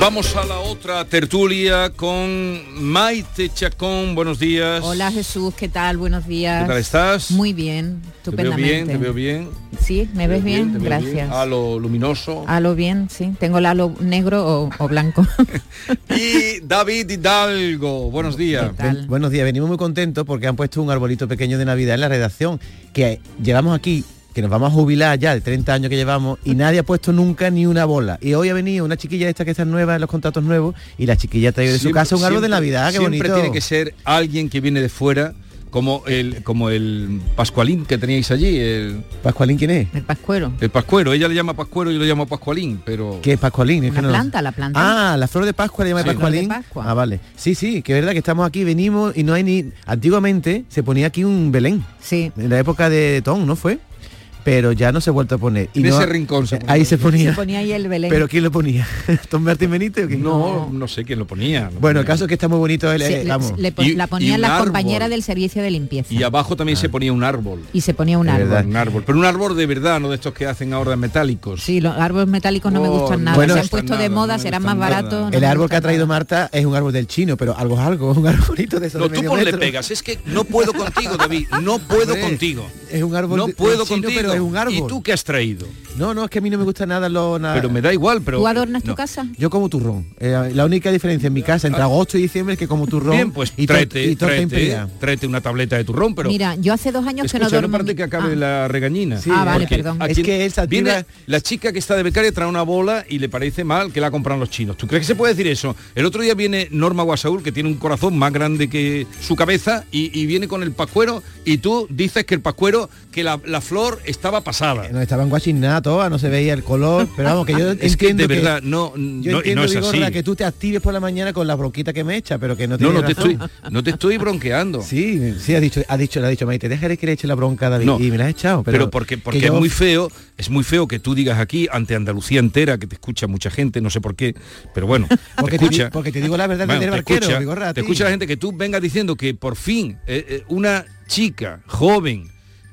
Vamos a la otra tertulia con Maite Chacón. Buenos días. Hola Jesús, ¿qué tal? Buenos días. ¿Qué tal estás? Muy bien, Te veo estupendamente. bien, te veo bien. Sí, ¿me ves bien? Gracias. bien. A lo luminoso. Halo bien, sí. Tengo el halo negro o, o blanco. Y David Hidalgo. Buenos días. Buen- Buenos días, venimos muy contentos porque han puesto un arbolito pequeño de Navidad en la redacción, que llevamos aquí, que nos vamos a jubilar ya de 30 años que llevamos, y nadie ha puesto nunca ni una bola. Y hoy ha venido una chiquilla esta que está nueva en los contratos nuevos, y la chiquilla ha traído de su casa un árbol de Navidad, qué Siempre bonito. tiene que ser alguien que viene de fuera, como el, como el Pascualín que teníais allí. El, ¿Pascualín quién es? El pascuero. el Pascuero. Ella le llama Pascuero y yo le llamo Pascualín, pero... ¿Qué es Pascualín? Es La que no planta, la planta. Ah, la flor de Pascua le llama Sí. Pascualín. Flor de Pascua. Ah, vale. Sí, sí, que es verdad que estamos aquí, venimos y no hay ni... Antiguamente se ponía aquí un Belén. Sí. En la época de Tom, ¿no fue? Pero ya no se ha vuelto a poner. Y En no- ese rincón se ponía. Ahí se ponía. Se ponía ahí el Belén. ¿Pero quién lo ponía? ¿Tom Martín Benítez o quién? No, no sé quién lo ponía. lo Bueno, el caso es que está muy bonito. el- Sí, eh, le- vamos. le pon- Y- la ponían las árbol. compañeras del servicio de limpieza. Y abajo también Ah. se ponía un árbol. Y se ponía un árbol. Un árbol. Pero un árbol de verdad, no de estos que hacen ahora metálicos. Sí, los árboles metálicos no me Oh, gustan nada. Bueno, se han puesto de moda, no serán más baratos. no el árbol que ha traído. Marta es un árbol del chino, pero algo es algo, un arbolito de esos No, de tú ponle pegas. Es que no puedo contigo, David. No puedo contigo. Es un árbol No puedo contigo. Es un árbol. ¿Y tú qué has traído? No, no, es que a mí no me gusta nada lo nada. Pero me da igual, pero... ¿Tú adornas tu casa? Yo como turrón. Eh, la única diferencia en mi casa entre agosto y diciembre es que como turrón Bien, pues y, tráete, y tráete, tráete una tableta de turrón, pero... Mira, yo hace dos años que no duermo. parte que acabe Ah. la regañina. Ah, vale, perdón. Es que esa viene la chica que está de becaria trae una bola y le parece mal que la compran los chinos. ¿Tú crees que se puede decir eso? El otro día viene Norma Guasaúl, que tiene un corazón más grande que su cabeza, y, y viene con el pascuero, y tú dices que el pascuero, que la, la flor estaba pasada. No estaban guachinadas todas, no se veía el color, pero vamos, que yo Es que entiendo de verdad, no, yo no, entiendo, no es Vigorra, así. que tú te actives por la mañana con la bronquita que me echa, pero que no No, tiene no te estoy, no te estoy bronqueando. Sí, sí, ha dicho, ha dicho, le ha dicho Maite, déjale que le eche la bronca David No, y me la has echado. Pero, Pero, porque, que porque yo- es muy feo, es muy feo que tú digas aquí ante Andalucía entera, que te escucha mucha gente, no sé por qué, pero bueno, Porque te te escucha. porque te digo la verdad Bueno, del te barquero, escucha, Vigorra, te escucha la gente que tú vengas diciendo que por fin eh, eh, una chica joven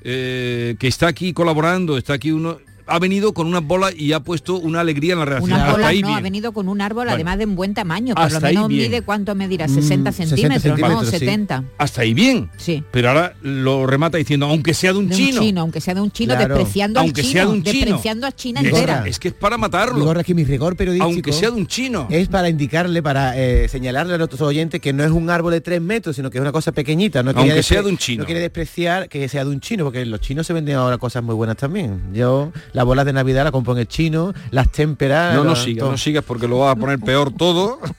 eh, que está aquí colaborando, está aquí uno ha venido con unas bolas y ha puesto una alegría en la. Unas bolas ahí no, ha venido con un árbol Bueno. además de un buen tamaño, por Hasta lo ahí menos bien. mide cuánto medirá, 60 Mm, 60 centímetros, no, centímetros, sí. 70. Hasta ahí bien. Sí. Pero ahora lo remata diciendo, aunque sea de un De un chino. aunque sea de un chino, Claro. despreciando Aunque al chino, sea de un chino. despreciando a China Es- entera. Es que es para matarlo. Vigorra, que mi rigor periodístico Aunque sea de un chino. es para indicarle, para eh, señalarle a nuestros oyentes que no es un árbol de tres metros, sino que es una cosa pequeñita. No Aunque sea de un chino. No quiere despreciar que sea de un chino, porque los chinos se venden ahora cosas muy buenas también. Yo las bolas de Navidad las compro en el chino, las témperas... No, no sigas, no sigas porque lo vas a poner peor todo.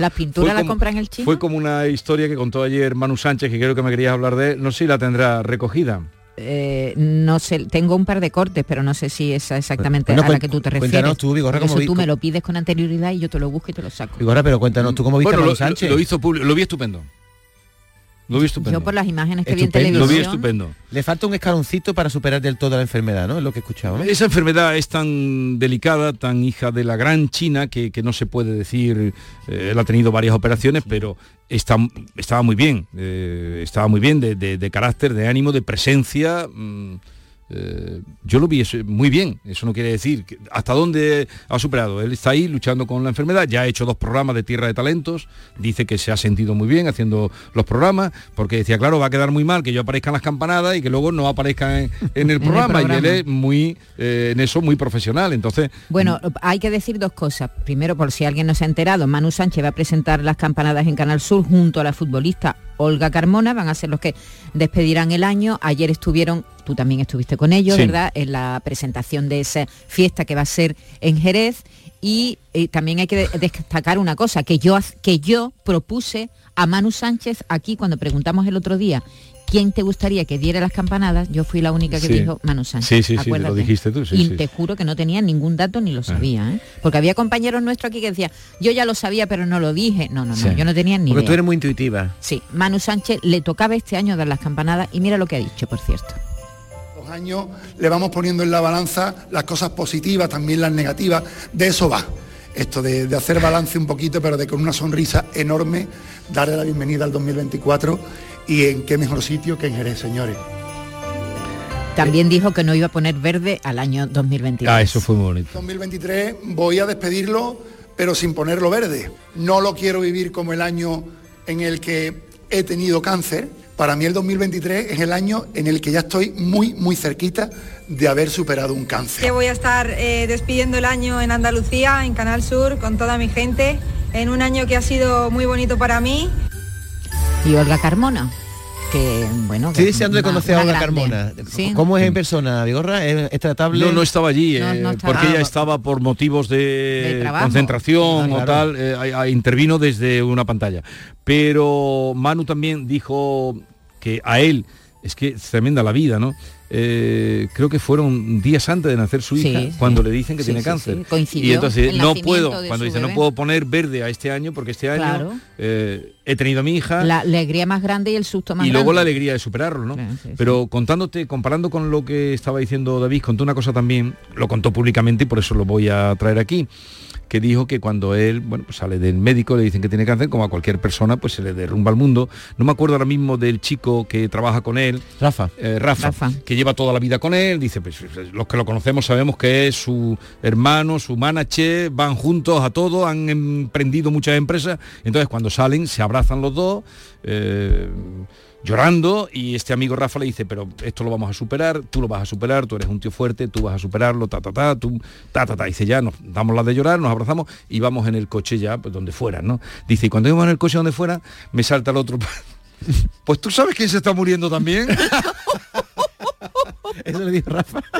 Las pinturas Fue las como- compran en el chino. Fue como una historia que contó ayer Manu Sánchez, que creo que me querías hablar de él. No sé si la tendrá recogida. Eh, no sé, tengo un par de cortes, pero no sé si es exactamente Bueno, a la que tú te cuéntanos refieres. tú, Vigorra, cómo eso vi- tú me lo pides con anterioridad y yo te lo busco y te lo saco. Vigorra, pero cuéntanos tú cómo viste Bueno, a lo, Manu Sánchez. lo- lo hizo público, lo vi estupendo. Lo vi estupendo. Yo por las imágenes que vi en Estupendo. Lo vi televisión. estupendo. Le falta un escaloncito para superar del todo la enfermedad, ¿no? Es lo que he escuchado. Esa enfermedad es tan delicada, tan hija de la gran China, que, que no se puede decir, eh, él ha tenido varias operaciones, pero está, estaba muy bien, eh, estaba muy bien de, de- de carácter, de ánimo, de presencia. mm, eh, yo lo vi muy bien, eso no quiere decir que- hasta dónde ha superado. Él está ahí luchando con la enfermedad, ya ha hecho dos programas de Tierra de Talentos, dice que se ha sentido muy bien haciendo los programas, porque decía, claro, va a quedar muy mal que yo aparezca en las campanadas y que luego no aparezca en, en el programa. Y él es muy, eh, en eso muy profesional. Entonces, Bueno, hay que decir dos cosas. Primero, por si alguien no se ha enterado, Manu Sánchez va a presentar las campanadas en Canal Sur junto a la futbolista Olga Carmona, van a ser los que despedirán el año. Ayer estuvieron, tú también estuviste con ellos, Sí. ¿verdad? En la presentación de esa fiesta que va a ser en Jerez. Y eh, también hay que de- destacar una cosa, que yo, que yo propuse a Manu Sánchez aquí cuando preguntamos el otro día quién te gustaría que diera las campanadas, yo fui la única que Sí. dijo Manu Sánchez. Sí, sí, sí, lo dijiste tú, sí, y sí. te juro que no tenía ningún dato ni lo sabía, ¿eh? Porque había compañeros nuestros aquí que decían, yo ya lo sabía pero no lo dije. No, no, no, Sí. yo no tenía ni Porque tú idea. eres muy intuitiva. Sí, Manu Sánchez le tocaba este año dar las campanadas y mira lo que ha dicho, por cierto. Los años le vamos poniendo en la balanza las cosas positivas, también las negativas. De eso va. Esto de, de hacer balance un poquito, pero de con una sonrisa enorme darle la bienvenida al 2024 y en qué mejor sitio que en Jerez, señores. También dijo que no iba a poner verde al año 2022. ah, eso fue muy bonito. 2023 voy a despedirlo, pero sin ponerlo verde. No lo quiero vivir como el año en el que he tenido cáncer. Para mí el 2023 es el año en el que ya estoy muy, muy cerquita de haber superado un cáncer. Que voy a estar eh, despidiendo el año en Andalucía, en Canal Sur, con toda mi gente, en un año que ha sido muy bonito para mí. Y Olga Carmona, que bueno... Estoy que deseando de conocer a Olga. Carmona. Sí. ¿Cómo es en persona, Vigorra? ¿Es, es tratable? No, no estaba allí, No, eh, no estaba. porque ella Ah, estaba por motivos de, concentración o tal, eh, intervino desde una pantalla. Pero Manu también dijo que a él, es que es tremenda la vida, ¿no? Eh, creo que fueron días antes de nacer su hija sí. cuando le dicen que Sí, tiene cáncer. Y entonces no puedo, cuando dice no puedo poner verde a este año porque este año Claro. eh, he tenido a mi hija La alegría más grande y el susto más y luego la grande. alegría de superarlo, ¿no? Pero contándote, comparando con lo que estaba diciendo David, contó una cosa también, lo contó públicamente y por eso lo voy a traer aquí, que dijo que cuando él, bueno, pues sale del médico, le dicen que tiene cáncer, como a cualquier persona, pues se le derrumba el mundo. No me acuerdo ahora mismo del chico que trabaja con él, Rafa. eh, Rafa, Rafa. que lleva toda la vida con él, dice, pues los que lo conocemos sabemos que es su hermano, su manager, van juntos a todo, han emprendido muchas empresas, entonces cuando salen se abrazan los dos, eh, llorando, y este amigo Rafa le dice, pero esto lo vamos a superar, tú lo vas a superar, tú eres un tío fuerte, tú vas a superarlo, ta, ta, ta, tú, ta, ta, ta, dice ya, nos damos las de llorar, nos abrazamos y vamos en el coche ya, pues donde fuera, ¿no? Dice, y cuando íbamos en el coche donde fuera, me salta el otro. Pues tú sabes quién se está muriendo también. Eso le dijo Rafa.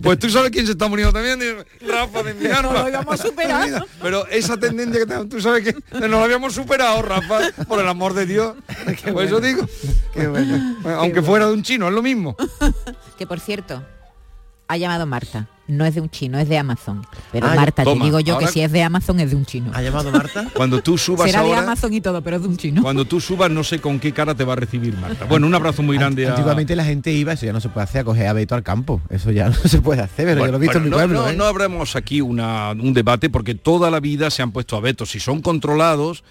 Pues tú sabes quién se está muriendo también, Rafa de mi No lo íbamos a superar. Pero esa tendencia que tenemos, tú sabes que no lo habíamos superado, Rafa, por el amor de Dios. Por eso digo. Bueno, aunque fuera de un chino, es lo mismo. Que por cierto, ha llamado Marta. No es de un chino, es de Amazon. Pero Ah, Marta, toma, te digo yo ahora- que si es de Amazon es de un chino. ¿Ha llamado Marta? Cuando tú subas Será de ahora, Amazon y todo, pero es de un chino. cuando tú subas, no sé con qué cara te va a recibir Marta. Bueno, un abrazo muy grande a... Antiguamente la gente iba, eso ya no se puede hacer, a coger a Beto al campo. Eso ya no se puede hacer, pero yo lo he visto bueno, en mi no, pueblo. no, ¿eh? no abramos aquí una- un debate porque toda la vida se han puesto a vetos. Si son controlados,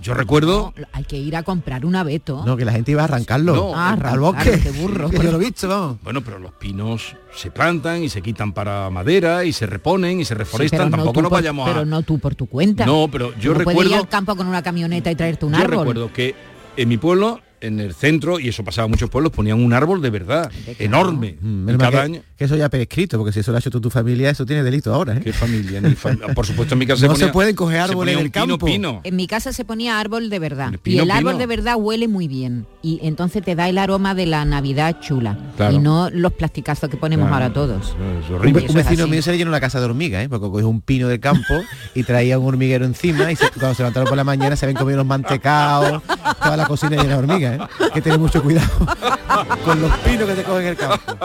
yo recuerdo... Hay que ir a comprar un abeto. No, que la gente iba a arrancarlo No, Ah, al bosque. qué burro. Yo lo he visto, vamos. Bueno, pero los pinos se plantan y se quitan para madera y se reponen y se reforestan. no Tampoco tú nos por- vayamos a... Pero no tú por tu cuenta. No, pero yo no puedes ir recuerdo... al campo con una camioneta y traerte un Yo árbol. recuerdo que en mi pueblo, en el centro, y eso pasaba en muchos pueblos, ponían un árbol de verdad, enorme. Mal cada que, año... que eso ya prescrito, porque si eso lo ha hecho tú, tu familia, eso tiene delito ahora. ¿eh? ¿Qué familia? Ni fam- Por supuesto, en mi casa No ponía- se pueden coger se árboles ponía en el un pino, campo. pino. En mi casa se ponía árbol de verdad. pino, y el árbol de verdad huele muy bien. Y entonces te da el aroma de la Navidad chula. Claro. Y no los plasticazos que ponemos Claro. ahora todos. Es Un, horrible. ve- un vecino mío se le llenó una casa de hormigas, ¿eh? porque cogió un pino del campo y traía un hormiguero encima y se- cuando se levantaron por la mañana se habían comido los mantecaos, toda la cocina llena de hormigas, ¿eh? Hay que tener mucho cuidado con los pinos que te cogen en el campo.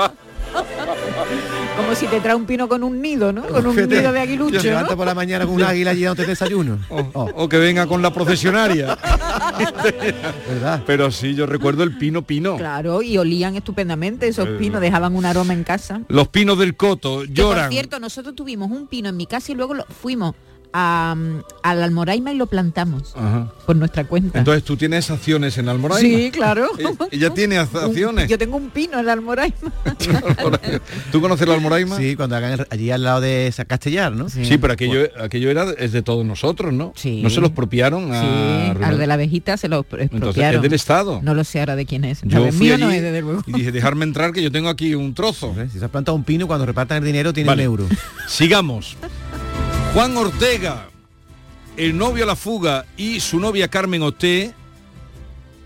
Como si te trae un pino con un nido, ¿no? Con un nido de aguilucho. levanta ¿no? por la mañana con un águila llenándote de desayuno. Oh, O que venga con la procesionaria. ¿Verdad? Pero sí, yo recuerdo el pino pino. Claro, y olían estupendamente esos Eh. pinos, dejaban un aroma en casa. Los pinos del coto Que, lloran. por cierto, nosotros tuvimos un pino en mi casa y luego lo, fuimos a, mm, al Almoraima y lo plantamos Ajá. por nuestra cuenta. Entonces tú tienes acciones en Almoraima. sí, claro. Ella tiene Un- acciones. yo tengo un pino en Almoraima. ¿Tú conoces la Almoraima? Sí, cuando hagan allí al lado de esa Castellar, ¿no? Sí, pero aquello, aquello era es de todos nosotros, ¿no? Sí. No se los propiaron a Sí, al de la abejita se lo Entonces expropiaron. es del Estado. No lo sé ahora de quién es. Yo No, fui mío no allí es, desde luego. y dije, dejarme entrar que yo tengo aquí un trozo. Si se ha plantado un pino, cuando repartan el dinero tiene Vale. un euro. Sigamos. Juan Ortega, el novio a la fuga y su novia Carmen Oté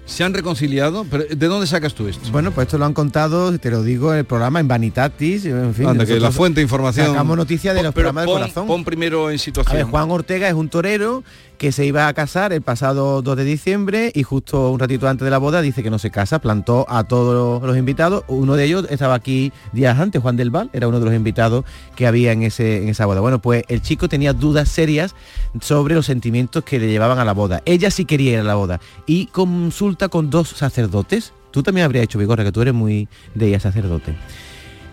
se han reconciliado. ¿Pero ¿De dónde sacas tú esto? Bueno, pues esto lo han contado, te lo digo, en el programa en Vanitatis, en fin. Anda, que la fuente de información. Sacamos noticias de los programas del pon- corazón. Pon primero en A situación. ver, Juan Ortega es un torero que se iba a casar el pasado 2 de diciembre y justo un ratito antes de la boda dice que no se casa, plantó a todos los invitados. Uno de ellos estaba aquí días antes, Juan del Val, era uno de los invitados que había en, ese, en esa boda. Bueno, pues el chico tenía dudas serias sobre los sentimientos que le llevaban a la boda. Ella sí quería ir a la boda y consulta con dos sacerdotes. Tú también habrías hecho, Vigorra, que tú eres muy de ella sacerdote.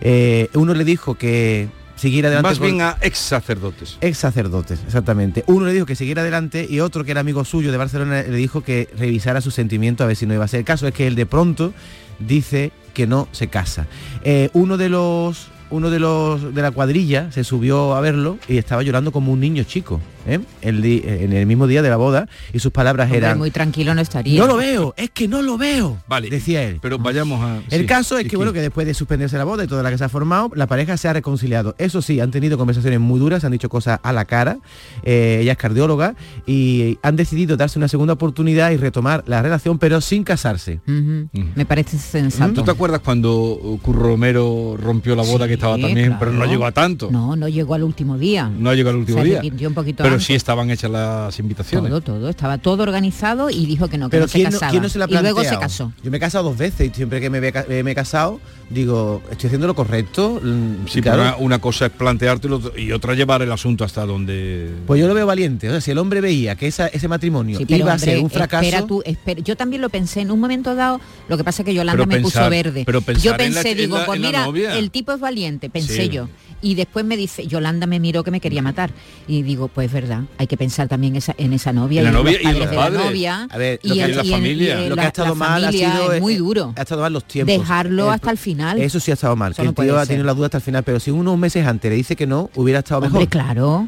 Eh, uno le dijo que siguiera adelante Más con- bien a ex sacerdotes. Ex sacerdotes, exactamente. Uno le dijo que siguiera adelante y otro que era amigo suyo de Barcelona le dijo que revisara sus sentimientos a ver si no iba a ser. El caso es que él de pronto dice que no se casa. Eh, uno de los uno de los de la cuadrilla se subió a verlo y estaba llorando como un niño chico, ¿eh? El di- en el mismo día de la boda y sus palabras Hombre, eran muy tranquilo no estaría. no lo veo, es que no lo veo. Vale. Decía él. Pero vayamos a. El sí, caso es que, bueno, que después de suspenderse la boda y toda la que se ha formado, la pareja se ha reconciliado. Eso sí, han tenido conversaciones muy duras, han dicho cosas a la cara. Eh, ella es cardióloga y han decidido darse una segunda oportunidad y retomar la relación, pero sin casarse. Me parece sensato. ¿Tú te acuerdas cuando Curro Romero rompió la boda Sí, que estaba también, pero no llegó a tanto? No, no llegó al último día. No llegó al último día. un poquito Pero antes. sí estaban hechas las invitaciones. Todo, todo. Estaba todo organizado y dijo que no, que Pero no se ¿quién, no, casaba. quién no se la y luego se casó. Yo me he casado dos veces y siempre que me, he eh, me he casado digo, estoy haciendo lo correcto. Mm, Sí, claro. pero una, una cosa es plantearte y otra llevar el asunto hasta donde... Pues yo lo veo valiente. O sea, si el hombre veía que esa- ese matrimonio Sí, pero, iba a ser un fracaso. Espera tú, espera. Yo también lo pensé en un momento dado, lo que pasa es que Yolanda Pero me pensar- puso verde. pero pensar yo en la- pensé, en digo, la- pues mira, novia. el tipo es valiente, pensé Sí. yo. Y después me dice, Yolanda me miró que me quería matar. Y digo, pues es verdad, hay que pensar también esa, en esa novia la y novia los y padres los de la padres. novia. A ver, y que la y familia. en lo que la- ha estado la mal ha sido es eh, muy duro. Ha estado mal los tiempos. Dejarlo El- hasta el final. Eso sí ha estado mal. Que no el tío ha tenido las dudas hasta el final, pero si unos meses antes le dice que no, hubiera estado mejor. Claro.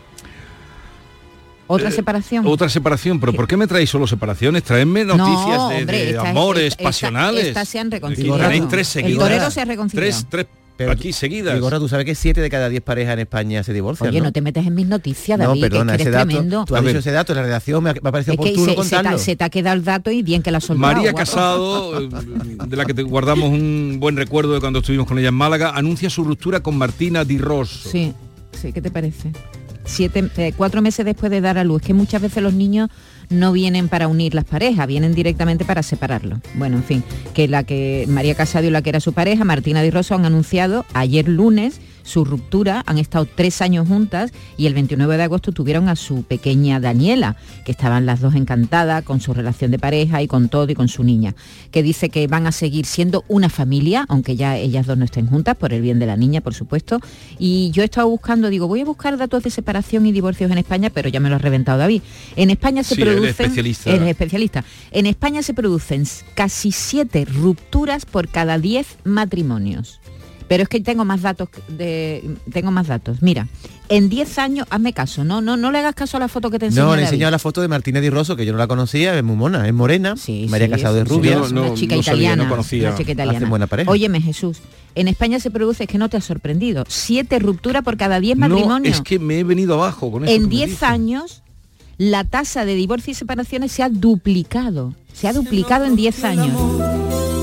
Otra Eh, separación. Otra separación, pero ¿por qué me traéis solo separaciones? Traedme noticias No, de, hombre, de esta- amores esta- pasionales. esta se han reconciliado. Tenéis tres El seguidas. torero se ha reconciliado. Tres, tres Pero aquí seguidas. Vigorra, tú sabes que siete de cada diez parejas en España se divorcian. Oye, ¿no? no te metes en mis noticias, No, David, que- perdona, que, ese dato, tremendo. tú has dicho ese dato, la redacción me ha, me ha parecido Es que oportuno se, se te, contarlo. se te ha quedado el dato y bien que la soltado. María. Casado, de la que te guardamos un buen recuerdo de cuando estuvimos con ella en Málaga, anuncia su ruptura con Martina Di Rosso. Sí, sí, ¿qué te parece? Siete, eh, cuatro meses después de dar a luz. Es que muchas veces los niños no vienen para unir las parejas, vienen directamente para separarlo. Bueno, en fin, que la que María Casado y la que era su pareja, Martina Di Rosso, han anunciado ayer lunes su ruptura, han estado tres años juntas y el 29 de agosto tuvieron a su pequeña Daniela, que estaban las dos encantadas con su relación de pareja y con todo y con su niña, que dice que van a seguir siendo una familia, aunque ya ellas dos no estén juntas, por el bien de la niña, por supuesto. Y yo he estado buscando, digo, voy a buscar datos de separación y divorcios en España, pero ya me lo ha reventado David. En España se Sí, producen... especialista. Eres especialista. En España se producen casi siete rupturas por cada diez matrimonios. Pero es que tengo más datos de tengo más datos. Mira, en 10 años, hazme caso, no no no le hagas caso a la foto que te enseñé. No, le he enseñado la foto de Martínez Di Rosso, que yo no la conocía, es muy mona, es morena, María Sí, Casado es sí, rubia. sí, una chica italiana, una chica italiana. Buena pareja. Óyeme, Jesús, en España se produce, es que no te ha sorprendido, siete rupturas por cada 10 No, matrimonios. es que me he venido abajo con eso. en me 10 dices. años la tasa de divorcio y separaciones se ha duplicado. Se ha duplicado en 10 años.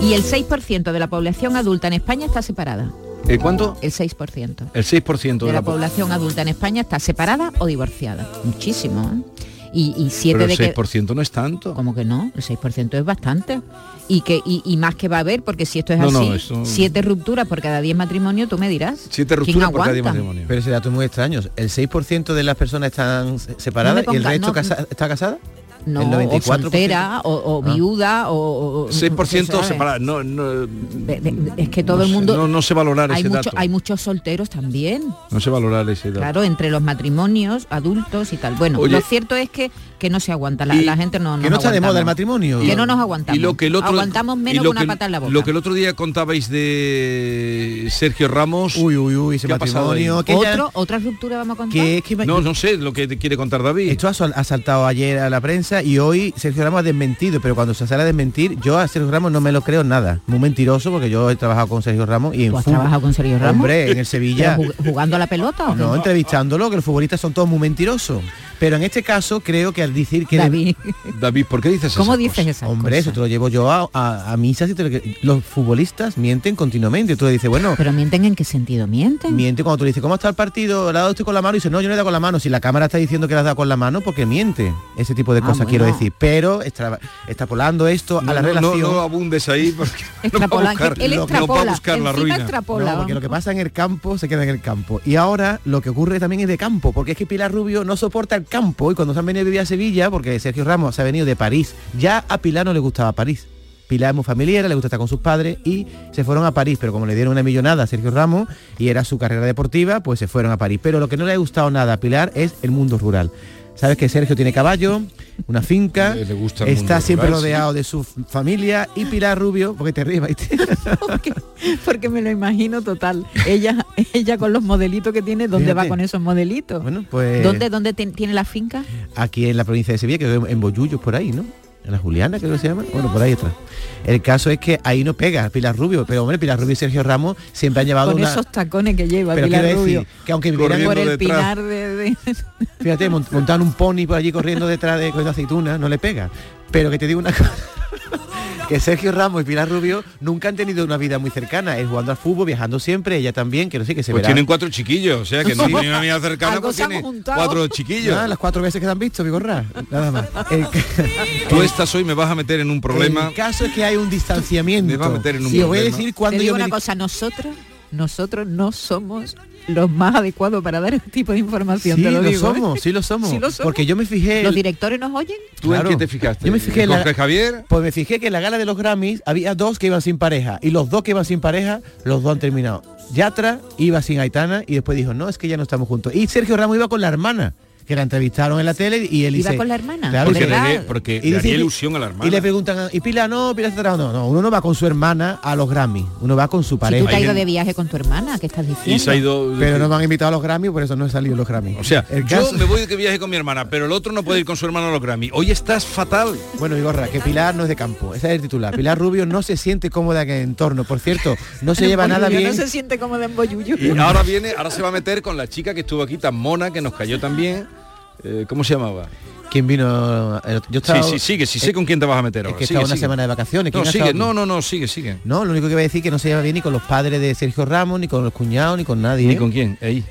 Y el 6% de la población adulta en España está separada. ¿Eh, ¿Cuánto? El 6%. El 6% de de la la po- población adulta en España está separada o divorciada. Muchísimo, ¿eh? Y, y siete Pero de el que... 6% no es tanto. Como que no, el 6% es bastante. Y que y, y más que va a haber, porque si esto es No, no, así, eso- siete rupturas por cada 10 matrimonios, tú me dirás. Siete ¿quién rupturas por cada 10 aguanta? matrimonios. Pero ese dato es muy extraño. El 6% de las personas están se- separadas No y el resto no- casa- está casada. No, el o 94%. soltera, o, o Ah. viuda, o... o- 6% ¿sabes? separado. No, no, De- de- es que todo no el sé, mundo... No, no sé valorar hay, ese mucho- dato. hay muchos solteros también. No sé valorar ese dato. Claro, entre los matrimonios, adultos y tal. Bueno, Oye. lo cierto es que, que no se aguanta, la, gente no que nos no está de moda el aguantamos. matrimonio. Que no nos aguantamos. Y lo que el otro, Aguantamos y menos lo que una pata en la boca. Lo que el otro día contabais de Sergio Ramos. Uy, uy, uy, ese ¿qué ha pasado ahí? matrimonio. que ¿Otro, ¿Otra ruptura vamos a contar? que es que No, no sé lo que te quiere contar David. Esto ha saltado ayer a la prensa y hoy Sergio Ramos ha desmentido, pero cuando se sale a desmentir, yo a Sergio Ramos no me lo creo nada. Muy mentiroso porque yo he trabajado con Sergio Ramos y en ¿Tú has trabajado con Sergio Ramos? Hombre, en el Sevilla. ¿Pero jug- ¿Jugando a la pelota o? No, entrevistándolo, que los futbolistas son todos muy mentirosos. Pero en este caso creo que al decir que... David. David, ¿por qué dices ¿Cómo esas dices esas Hombre, eso te lo llevo yo a, a, a misas y te lo- los futbolistas mienten continuamente. Tú le dices, bueno, ¿Pero mienten en qué sentido? ¿Mienten? miente cuando tú le dices, ¿cómo está el partido? ¿Le ha dado usted con la mano? Y dice, no, yo no le he dado con la mano. Si la cámara está diciendo que le has dado con la mano, porque miente. Ese tipo de Ah, cosas quiero decir. Pero extra- extrapolando esto No, a la no, relación... no, no abundes ahí porque Extrapola- no va a buscar, él no va a extrapola, buscar la ruina. extrapola. No, porque lo que pasa en el campo se queda en el campo. Y ahora lo que ocurre también es de campo, porque es que Pilar Rubio no soporta el campo y cuando se han venido a vivir a Sevilla, porque Sergio Ramos se ha venido de París, ya a Pilar no le gustaba París. Pilar es muy familiar, le gusta estar con sus padres y se fueron a París, pero como le dieron una millonada a Sergio Ramos y era su carrera deportiva, pues se fueron a París. Pero lo que no le ha gustado nada a Pilar es el mundo rural. Sabes que Sergio tiene caballo, una finca, Le- le gusta el está siempre rural, sí. rodeado de su familia y Pilar Rubio, porque te ríes, porque, porque me lo imagino total. Ella, ella con los modelitos que tiene, ¿dónde va con esos modelitos? Bueno, pues ¿Dónde, dónde te- tiene la finca? aquí en la provincia de Sevilla, que en- en Boyullos por ahí, ¿no? La Juliana, creo que se llama. Bueno, por ahí está. El caso es que ahí no pega Pilar Rubio, pero hombre, Pilar Rubio y Sergio Ramos siempre han llevado Con una. esos tacones que lleva Pero Pilar decir Rubio. que aunque vivieran por el detrás. pinar de, de- Fíjate, mont- montar un pony por allí corriendo detrás de cogiendo aceituna, no le pega. Pero que te digo una cosa. Que Sergio Ramos y Pilar Rubio nunca han tenido una vida muy cercana, es jugando al fútbol, viajando siempre, ella también, que no sé que se Pues verá. tienen cuatro chiquillos, o sea que no Sí. tiene una vida cercana, pues se han tiene juntado. cuatro chiquillos. Ah, las cuatro veces que te han visto, Vigorra, nada más. El, Tú estás hoy, me vas a meter en un problema. el caso es que hay un distanciamiento. Me va a meter en un Sí, os voy a problema. decir Te cuando digo yo una cosa, nosotros, nosotros no somos los más adecuados para dar este tipo de información, Sí, te lo, lo, digo. ¿eh? somos, sí lo somos. Sí lo somos. Porque yo me fijé. ¿Los directores nos oyen? ¿Tú Claro. en qué te fijaste? Yo me fijé en la- Javier. Pues me fijé que en la gala de los Grammys había dos que iban sin pareja y los dos que iban sin pareja, los dos han terminado. Yatra iba sin Aitana y después dijo, no, es que ya no estamos juntos. Y Sergio Ramos iba con la hermana, que la entrevistaron en la tele y él ¿Iba dice... con la hermana? Claro, Porque, le, porque Y le haría ilusión a la hermana. Y le preguntan, ¿y Pilar no? Pilar está trabajando. No, uno no va con su hermana a los Grammys, uno va con su Si pareja. tú te has ido de viaje con tu hermana, ¿qué estás diciendo? y se ha ido. Pero no me han invitado a los Grammys, por eso no he salido en los Grammys. O sea, el yo caso- me voy de viaje con mi hermana, pero el otro no puede ir con su hermano a los Grammy. Hoy estás fatal. Bueno, Igorra, que Pilar no es de campo, ese es el titular. Pilar Rubio no se siente cómoda en el entorno. Por cierto, no se lleva nada bien. No se siente como de embollullo. Y ahora viene, ahora se va a meter con la chica que estuvo aquí tan mona, que nos cayó también. Eh, ¿Cómo se llamaba? ¿Quién vino? otro- Yo estaba, sí, sí, sigue, sí sé con quién te vas a meter es ahora. que sigue, estaba una sigue. semana de vacaciones. No, ¿quién ha sigue, no, no, no, sigue, sigue. No, lo único que voy a decir es que no se lleva bien ni con los padres de Sergio Ramos, ni con los cuñados, ni con nadie. ¿Ni ¿eh? con quién? Ahí.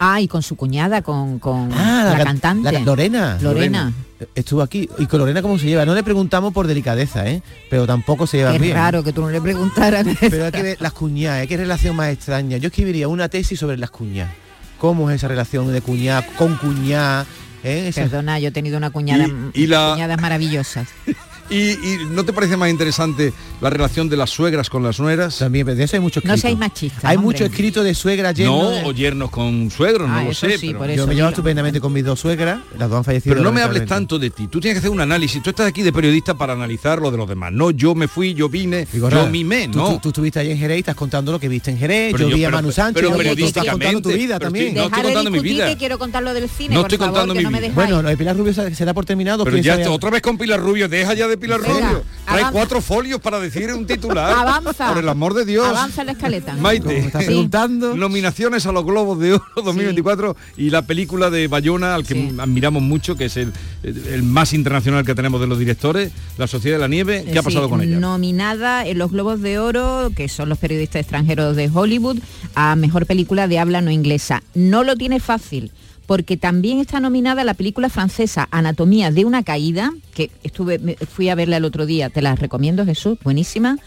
Ah, y con su cuñada, con, con Ah, la, can- cantante. la- Lorena. Lorena. Estuvo aquí. ¿Y con Lorena cómo se lleva? No le preguntamos por delicadeza, ¿eh? Pero tampoco se lleva bien. raro que tú no le preguntaras. Pero hay que ver las cuñadas, ¿eh? qué relación más extraña. Yo escribiría una tesis sobre las cuñadas. ¿Cómo es esa relación de cuñada con cuñada? ¿Eh? Perdona, yo he tenido una cuñada, Y- y la- cuñadas maravillosas. ¿Y, y no te parece más interesante la relación de las suegras con las nueras? También, pero de eso hay mucho No escrito. seáis machistas. Hay hombre. mucho escrito de suegra yerno. No, de- o yernos con suegros, no Ah, lo sé. sí, pero... por Yo eso me llevo estupendamente con mis dos suegras, las dos han fallecido. Pero no me hables tanto de ti. Tú tienes que hacer un análisis. Tú estás aquí de periodista para analizar lo de los demás. No, yo me fui, yo vine, Digo, yo nada, mimé, tú, ¿no? tú- tú estuviste ahí en Jerez y estás contando lo que viste en Jerez. Pero yo, yo- vi a pero- Manu Sánchez. pero tú estás contando tu vida pero también. estoy- no estoy contando mi vida. que quiero contar lo del cine, No por estoy favor, contando que mi no me vida. Bueno, lo de Pilar Rubio se, se da por terminado. Pero ¿quién ya otra vez con Pilar Rubio, deja ya de Pilar Venga, Rubio. Trae avanza. cuatro folios para decir un titular. Avanza. Por el amor de Dios. Avanza la escaleta. Maite, estás preguntando. nominaciones a los Globos de Oro 2024 y la película de Bayona, al que Sí. admiramos mucho, que es el, el más internacional que tenemos de los directores, La Sociedad de la Nieve. ¿Qué ha Sí, pasado con ella? Nominada en los Globos de Oro, que son los periodistas extranjeros de Hollywood, a Mejor Película de Habla No Inglesa. No lo tiene fácil, porque también está nominada la película francesa Anatomía de una caída, que estuve, fui a verla el otro día, te la recomiendo Jesús, buenísima,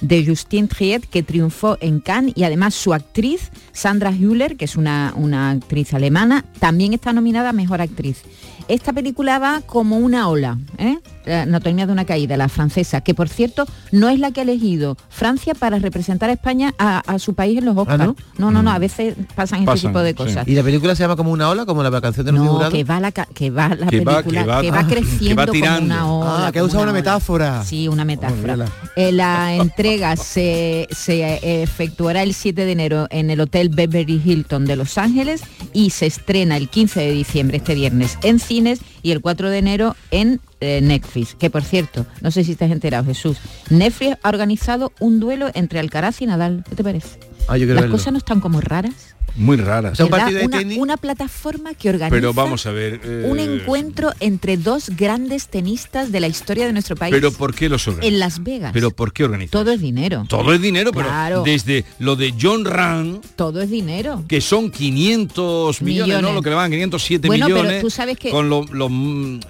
de Justine Triet, que triunfó en Cannes, y además su actriz, Sandra Hüller, que es una, una actriz alemana, también está nominada a Mejor Actriz. Esta película va como una ola, ¿eh? La Anatomía de una caída, la francesa, que por cierto no es la que ha elegido Francia para representar a España a, a su país en los Oscars. ¿no? no, no, no, a veces pasan, este Pasan, tipo de sí. cosas. ¿Y la película se llama como una ola, como la canción de los No, que va la, que va la Que va- película, que va- que va ah, creciendo que va como una ola. Ah, que usado una metáfora. Sí, una Oh, metáfora. Eh, la entrega se, se eh, efectuará el 7 de enero en el Hotel Beverly Hilton de Los Ángeles y se estrena el 15 de diciembre, este viernes, en y el 4 de enero en eh. Que por cierto, no sé si estás enterado, Jesús, Netflix ha organizado un duelo entre Alcaraz y Nadal. ¿Qué te parece? Ah, yo quiero Las verlo. cosas no están como raras. Muy rara. O sea, un ¿verdad? partido de una, tenis. una plataforma que organiza Pero vamos a ver. eh, un encuentro entre dos grandes tenistas de la historia de nuestro país Pero ¿por qué los organizan? en Las Vegas. Pero ¿por qué organizan? todo es dinero. Todo es dinero, pero Claro. desde lo de John Rand, Todo es dinero. que son 500 millones, Millones. ¿no? Lo que le van 507 Bueno, pero millones. tú sabes que- con lo- lo-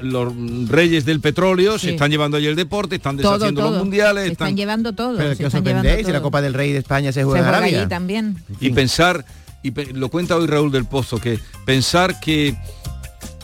los reyes del petróleo se están llevando allí el deporte, están deshaciendo todo. los mundiales, Se están- están llevando todo. Pero se que os sorprendéis si la. Copa del Rey de España se Se juega en juega Arabia. También. y pensar y pe- lo cuenta hoy Raúl del Pozo que pensar que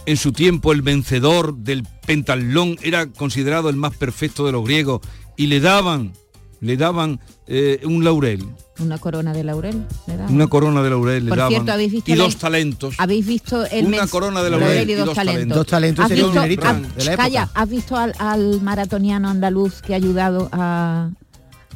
en su tiempo el vencedor del pentatlón era considerado el más perfecto de los griegos y le daban le daban eh, un laurel Una corona de laurel. le daban. una corona de laurel le Por daban cierto, ¿habéis visto y dos talentos ¿Habéis visto el Una corona de laurel y y dos, dos talentos? talentos. Dos talentos ¿Has un visto- dinerito de la época. Calla, ¿has visto al, al maratoniano andaluz que ha ayudado a,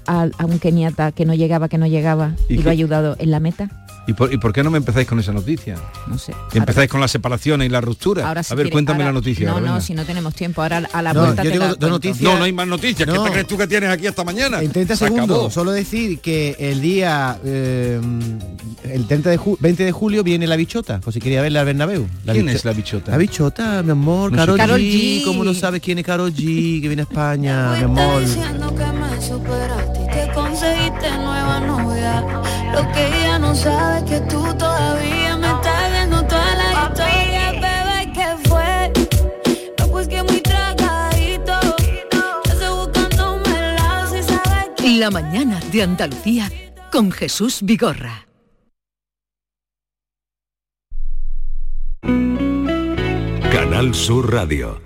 a, a un keniata que no llegaba, que no llegaba ¿Y lo ha ayudado en la meta? ¿Y por, y por qué no me empezáis con esa noticia? No sé. Empezáis con las separaciones y la ruptura. Ahora si a ver, cuéntame ahora- la noticia. No, ahora, no, si no tenemos tiempo. Ahora a la No, vuelta yo te digo la noticias. No, no hay más noticias. ¿Qué te crees tú que tienes aquí hasta mañana? En 30 Se segundos, acabó. solo decir que el día eh, el 30 de ju- 20 de julio viene la bichota, por si quería verla al Bernabéu. La ¿Quién es la bichota? La bichota, mi amor, No Karol G. G. ¿Cómo no sabes quién es Karol G? Que viene a España, mi amor. Conseguiste nueva novia. Lo que ella no sabe es que tú todavía me estás viendo toda la historia, bebé, que fue. No, pues que muy tragadito. Buscándome lado si sabes que La mañana de Andalucía con Jesús Vigorra. Canal Sur Radio.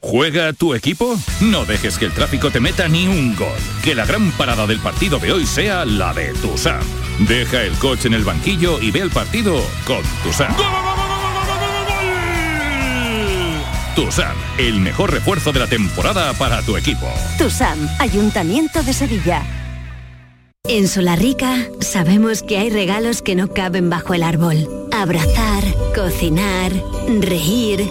¿Juega tu equipo? No dejes que el tráfico te meta ni un gol. Que la gran parada del partido de hoy sea la de Tusam. Deja el coche en el banquillo y ve el partido con Tusam. Tusam, el mejor refuerzo de la temporada para tu equipo. TUSAM, Ayuntamiento de Sevilla. En Solarrica sabemos que hay regalos que no caben bajo el árbol. Abrazar, cocinar, reír,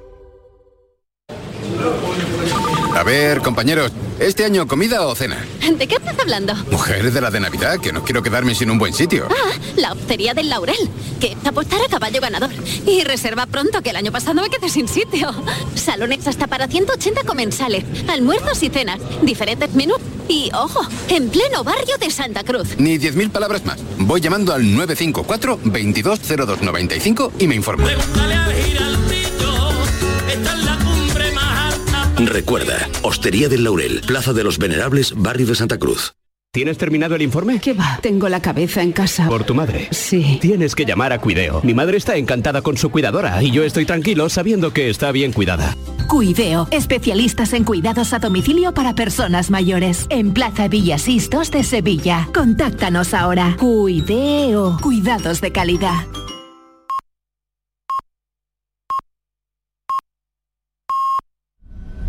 A ver, compañeros, ¿este año comida o cena? ¿De qué estás hablando? Mujer de la de Navidad, que no quiero quedarme sin un buen sitio. Ah, la hostería del Laurel, que apostar a caballo ganador. Y reserva pronto, que el año pasado me quedé sin sitio. Salones hasta para 180 comensales, almuerzos y cenas, diferentes menús. Y, ojo, en pleno barrio de Santa Cruz. Ni 10.000 palabras más. Voy llamando al 954 220295 y me informo. Recuerda, Hostería del Laurel, Plaza de los Venerables, Barrio de Santa Cruz. ¿Tienes terminado el informe? ¿Qué va? Tengo la cabeza en casa. ¿Por tu madre? Sí. Tienes que llamar a Cuideo. Mi madre está encantada con su cuidadora y yo estoy tranquilo sabiendo que está bien cuidada. Cuideo, especialistas en cuidados a domicilio para personas mayores. En Plaza Villasistos de Sevilla. Contáctanos ahora. Cuideo, cuidados de calidad.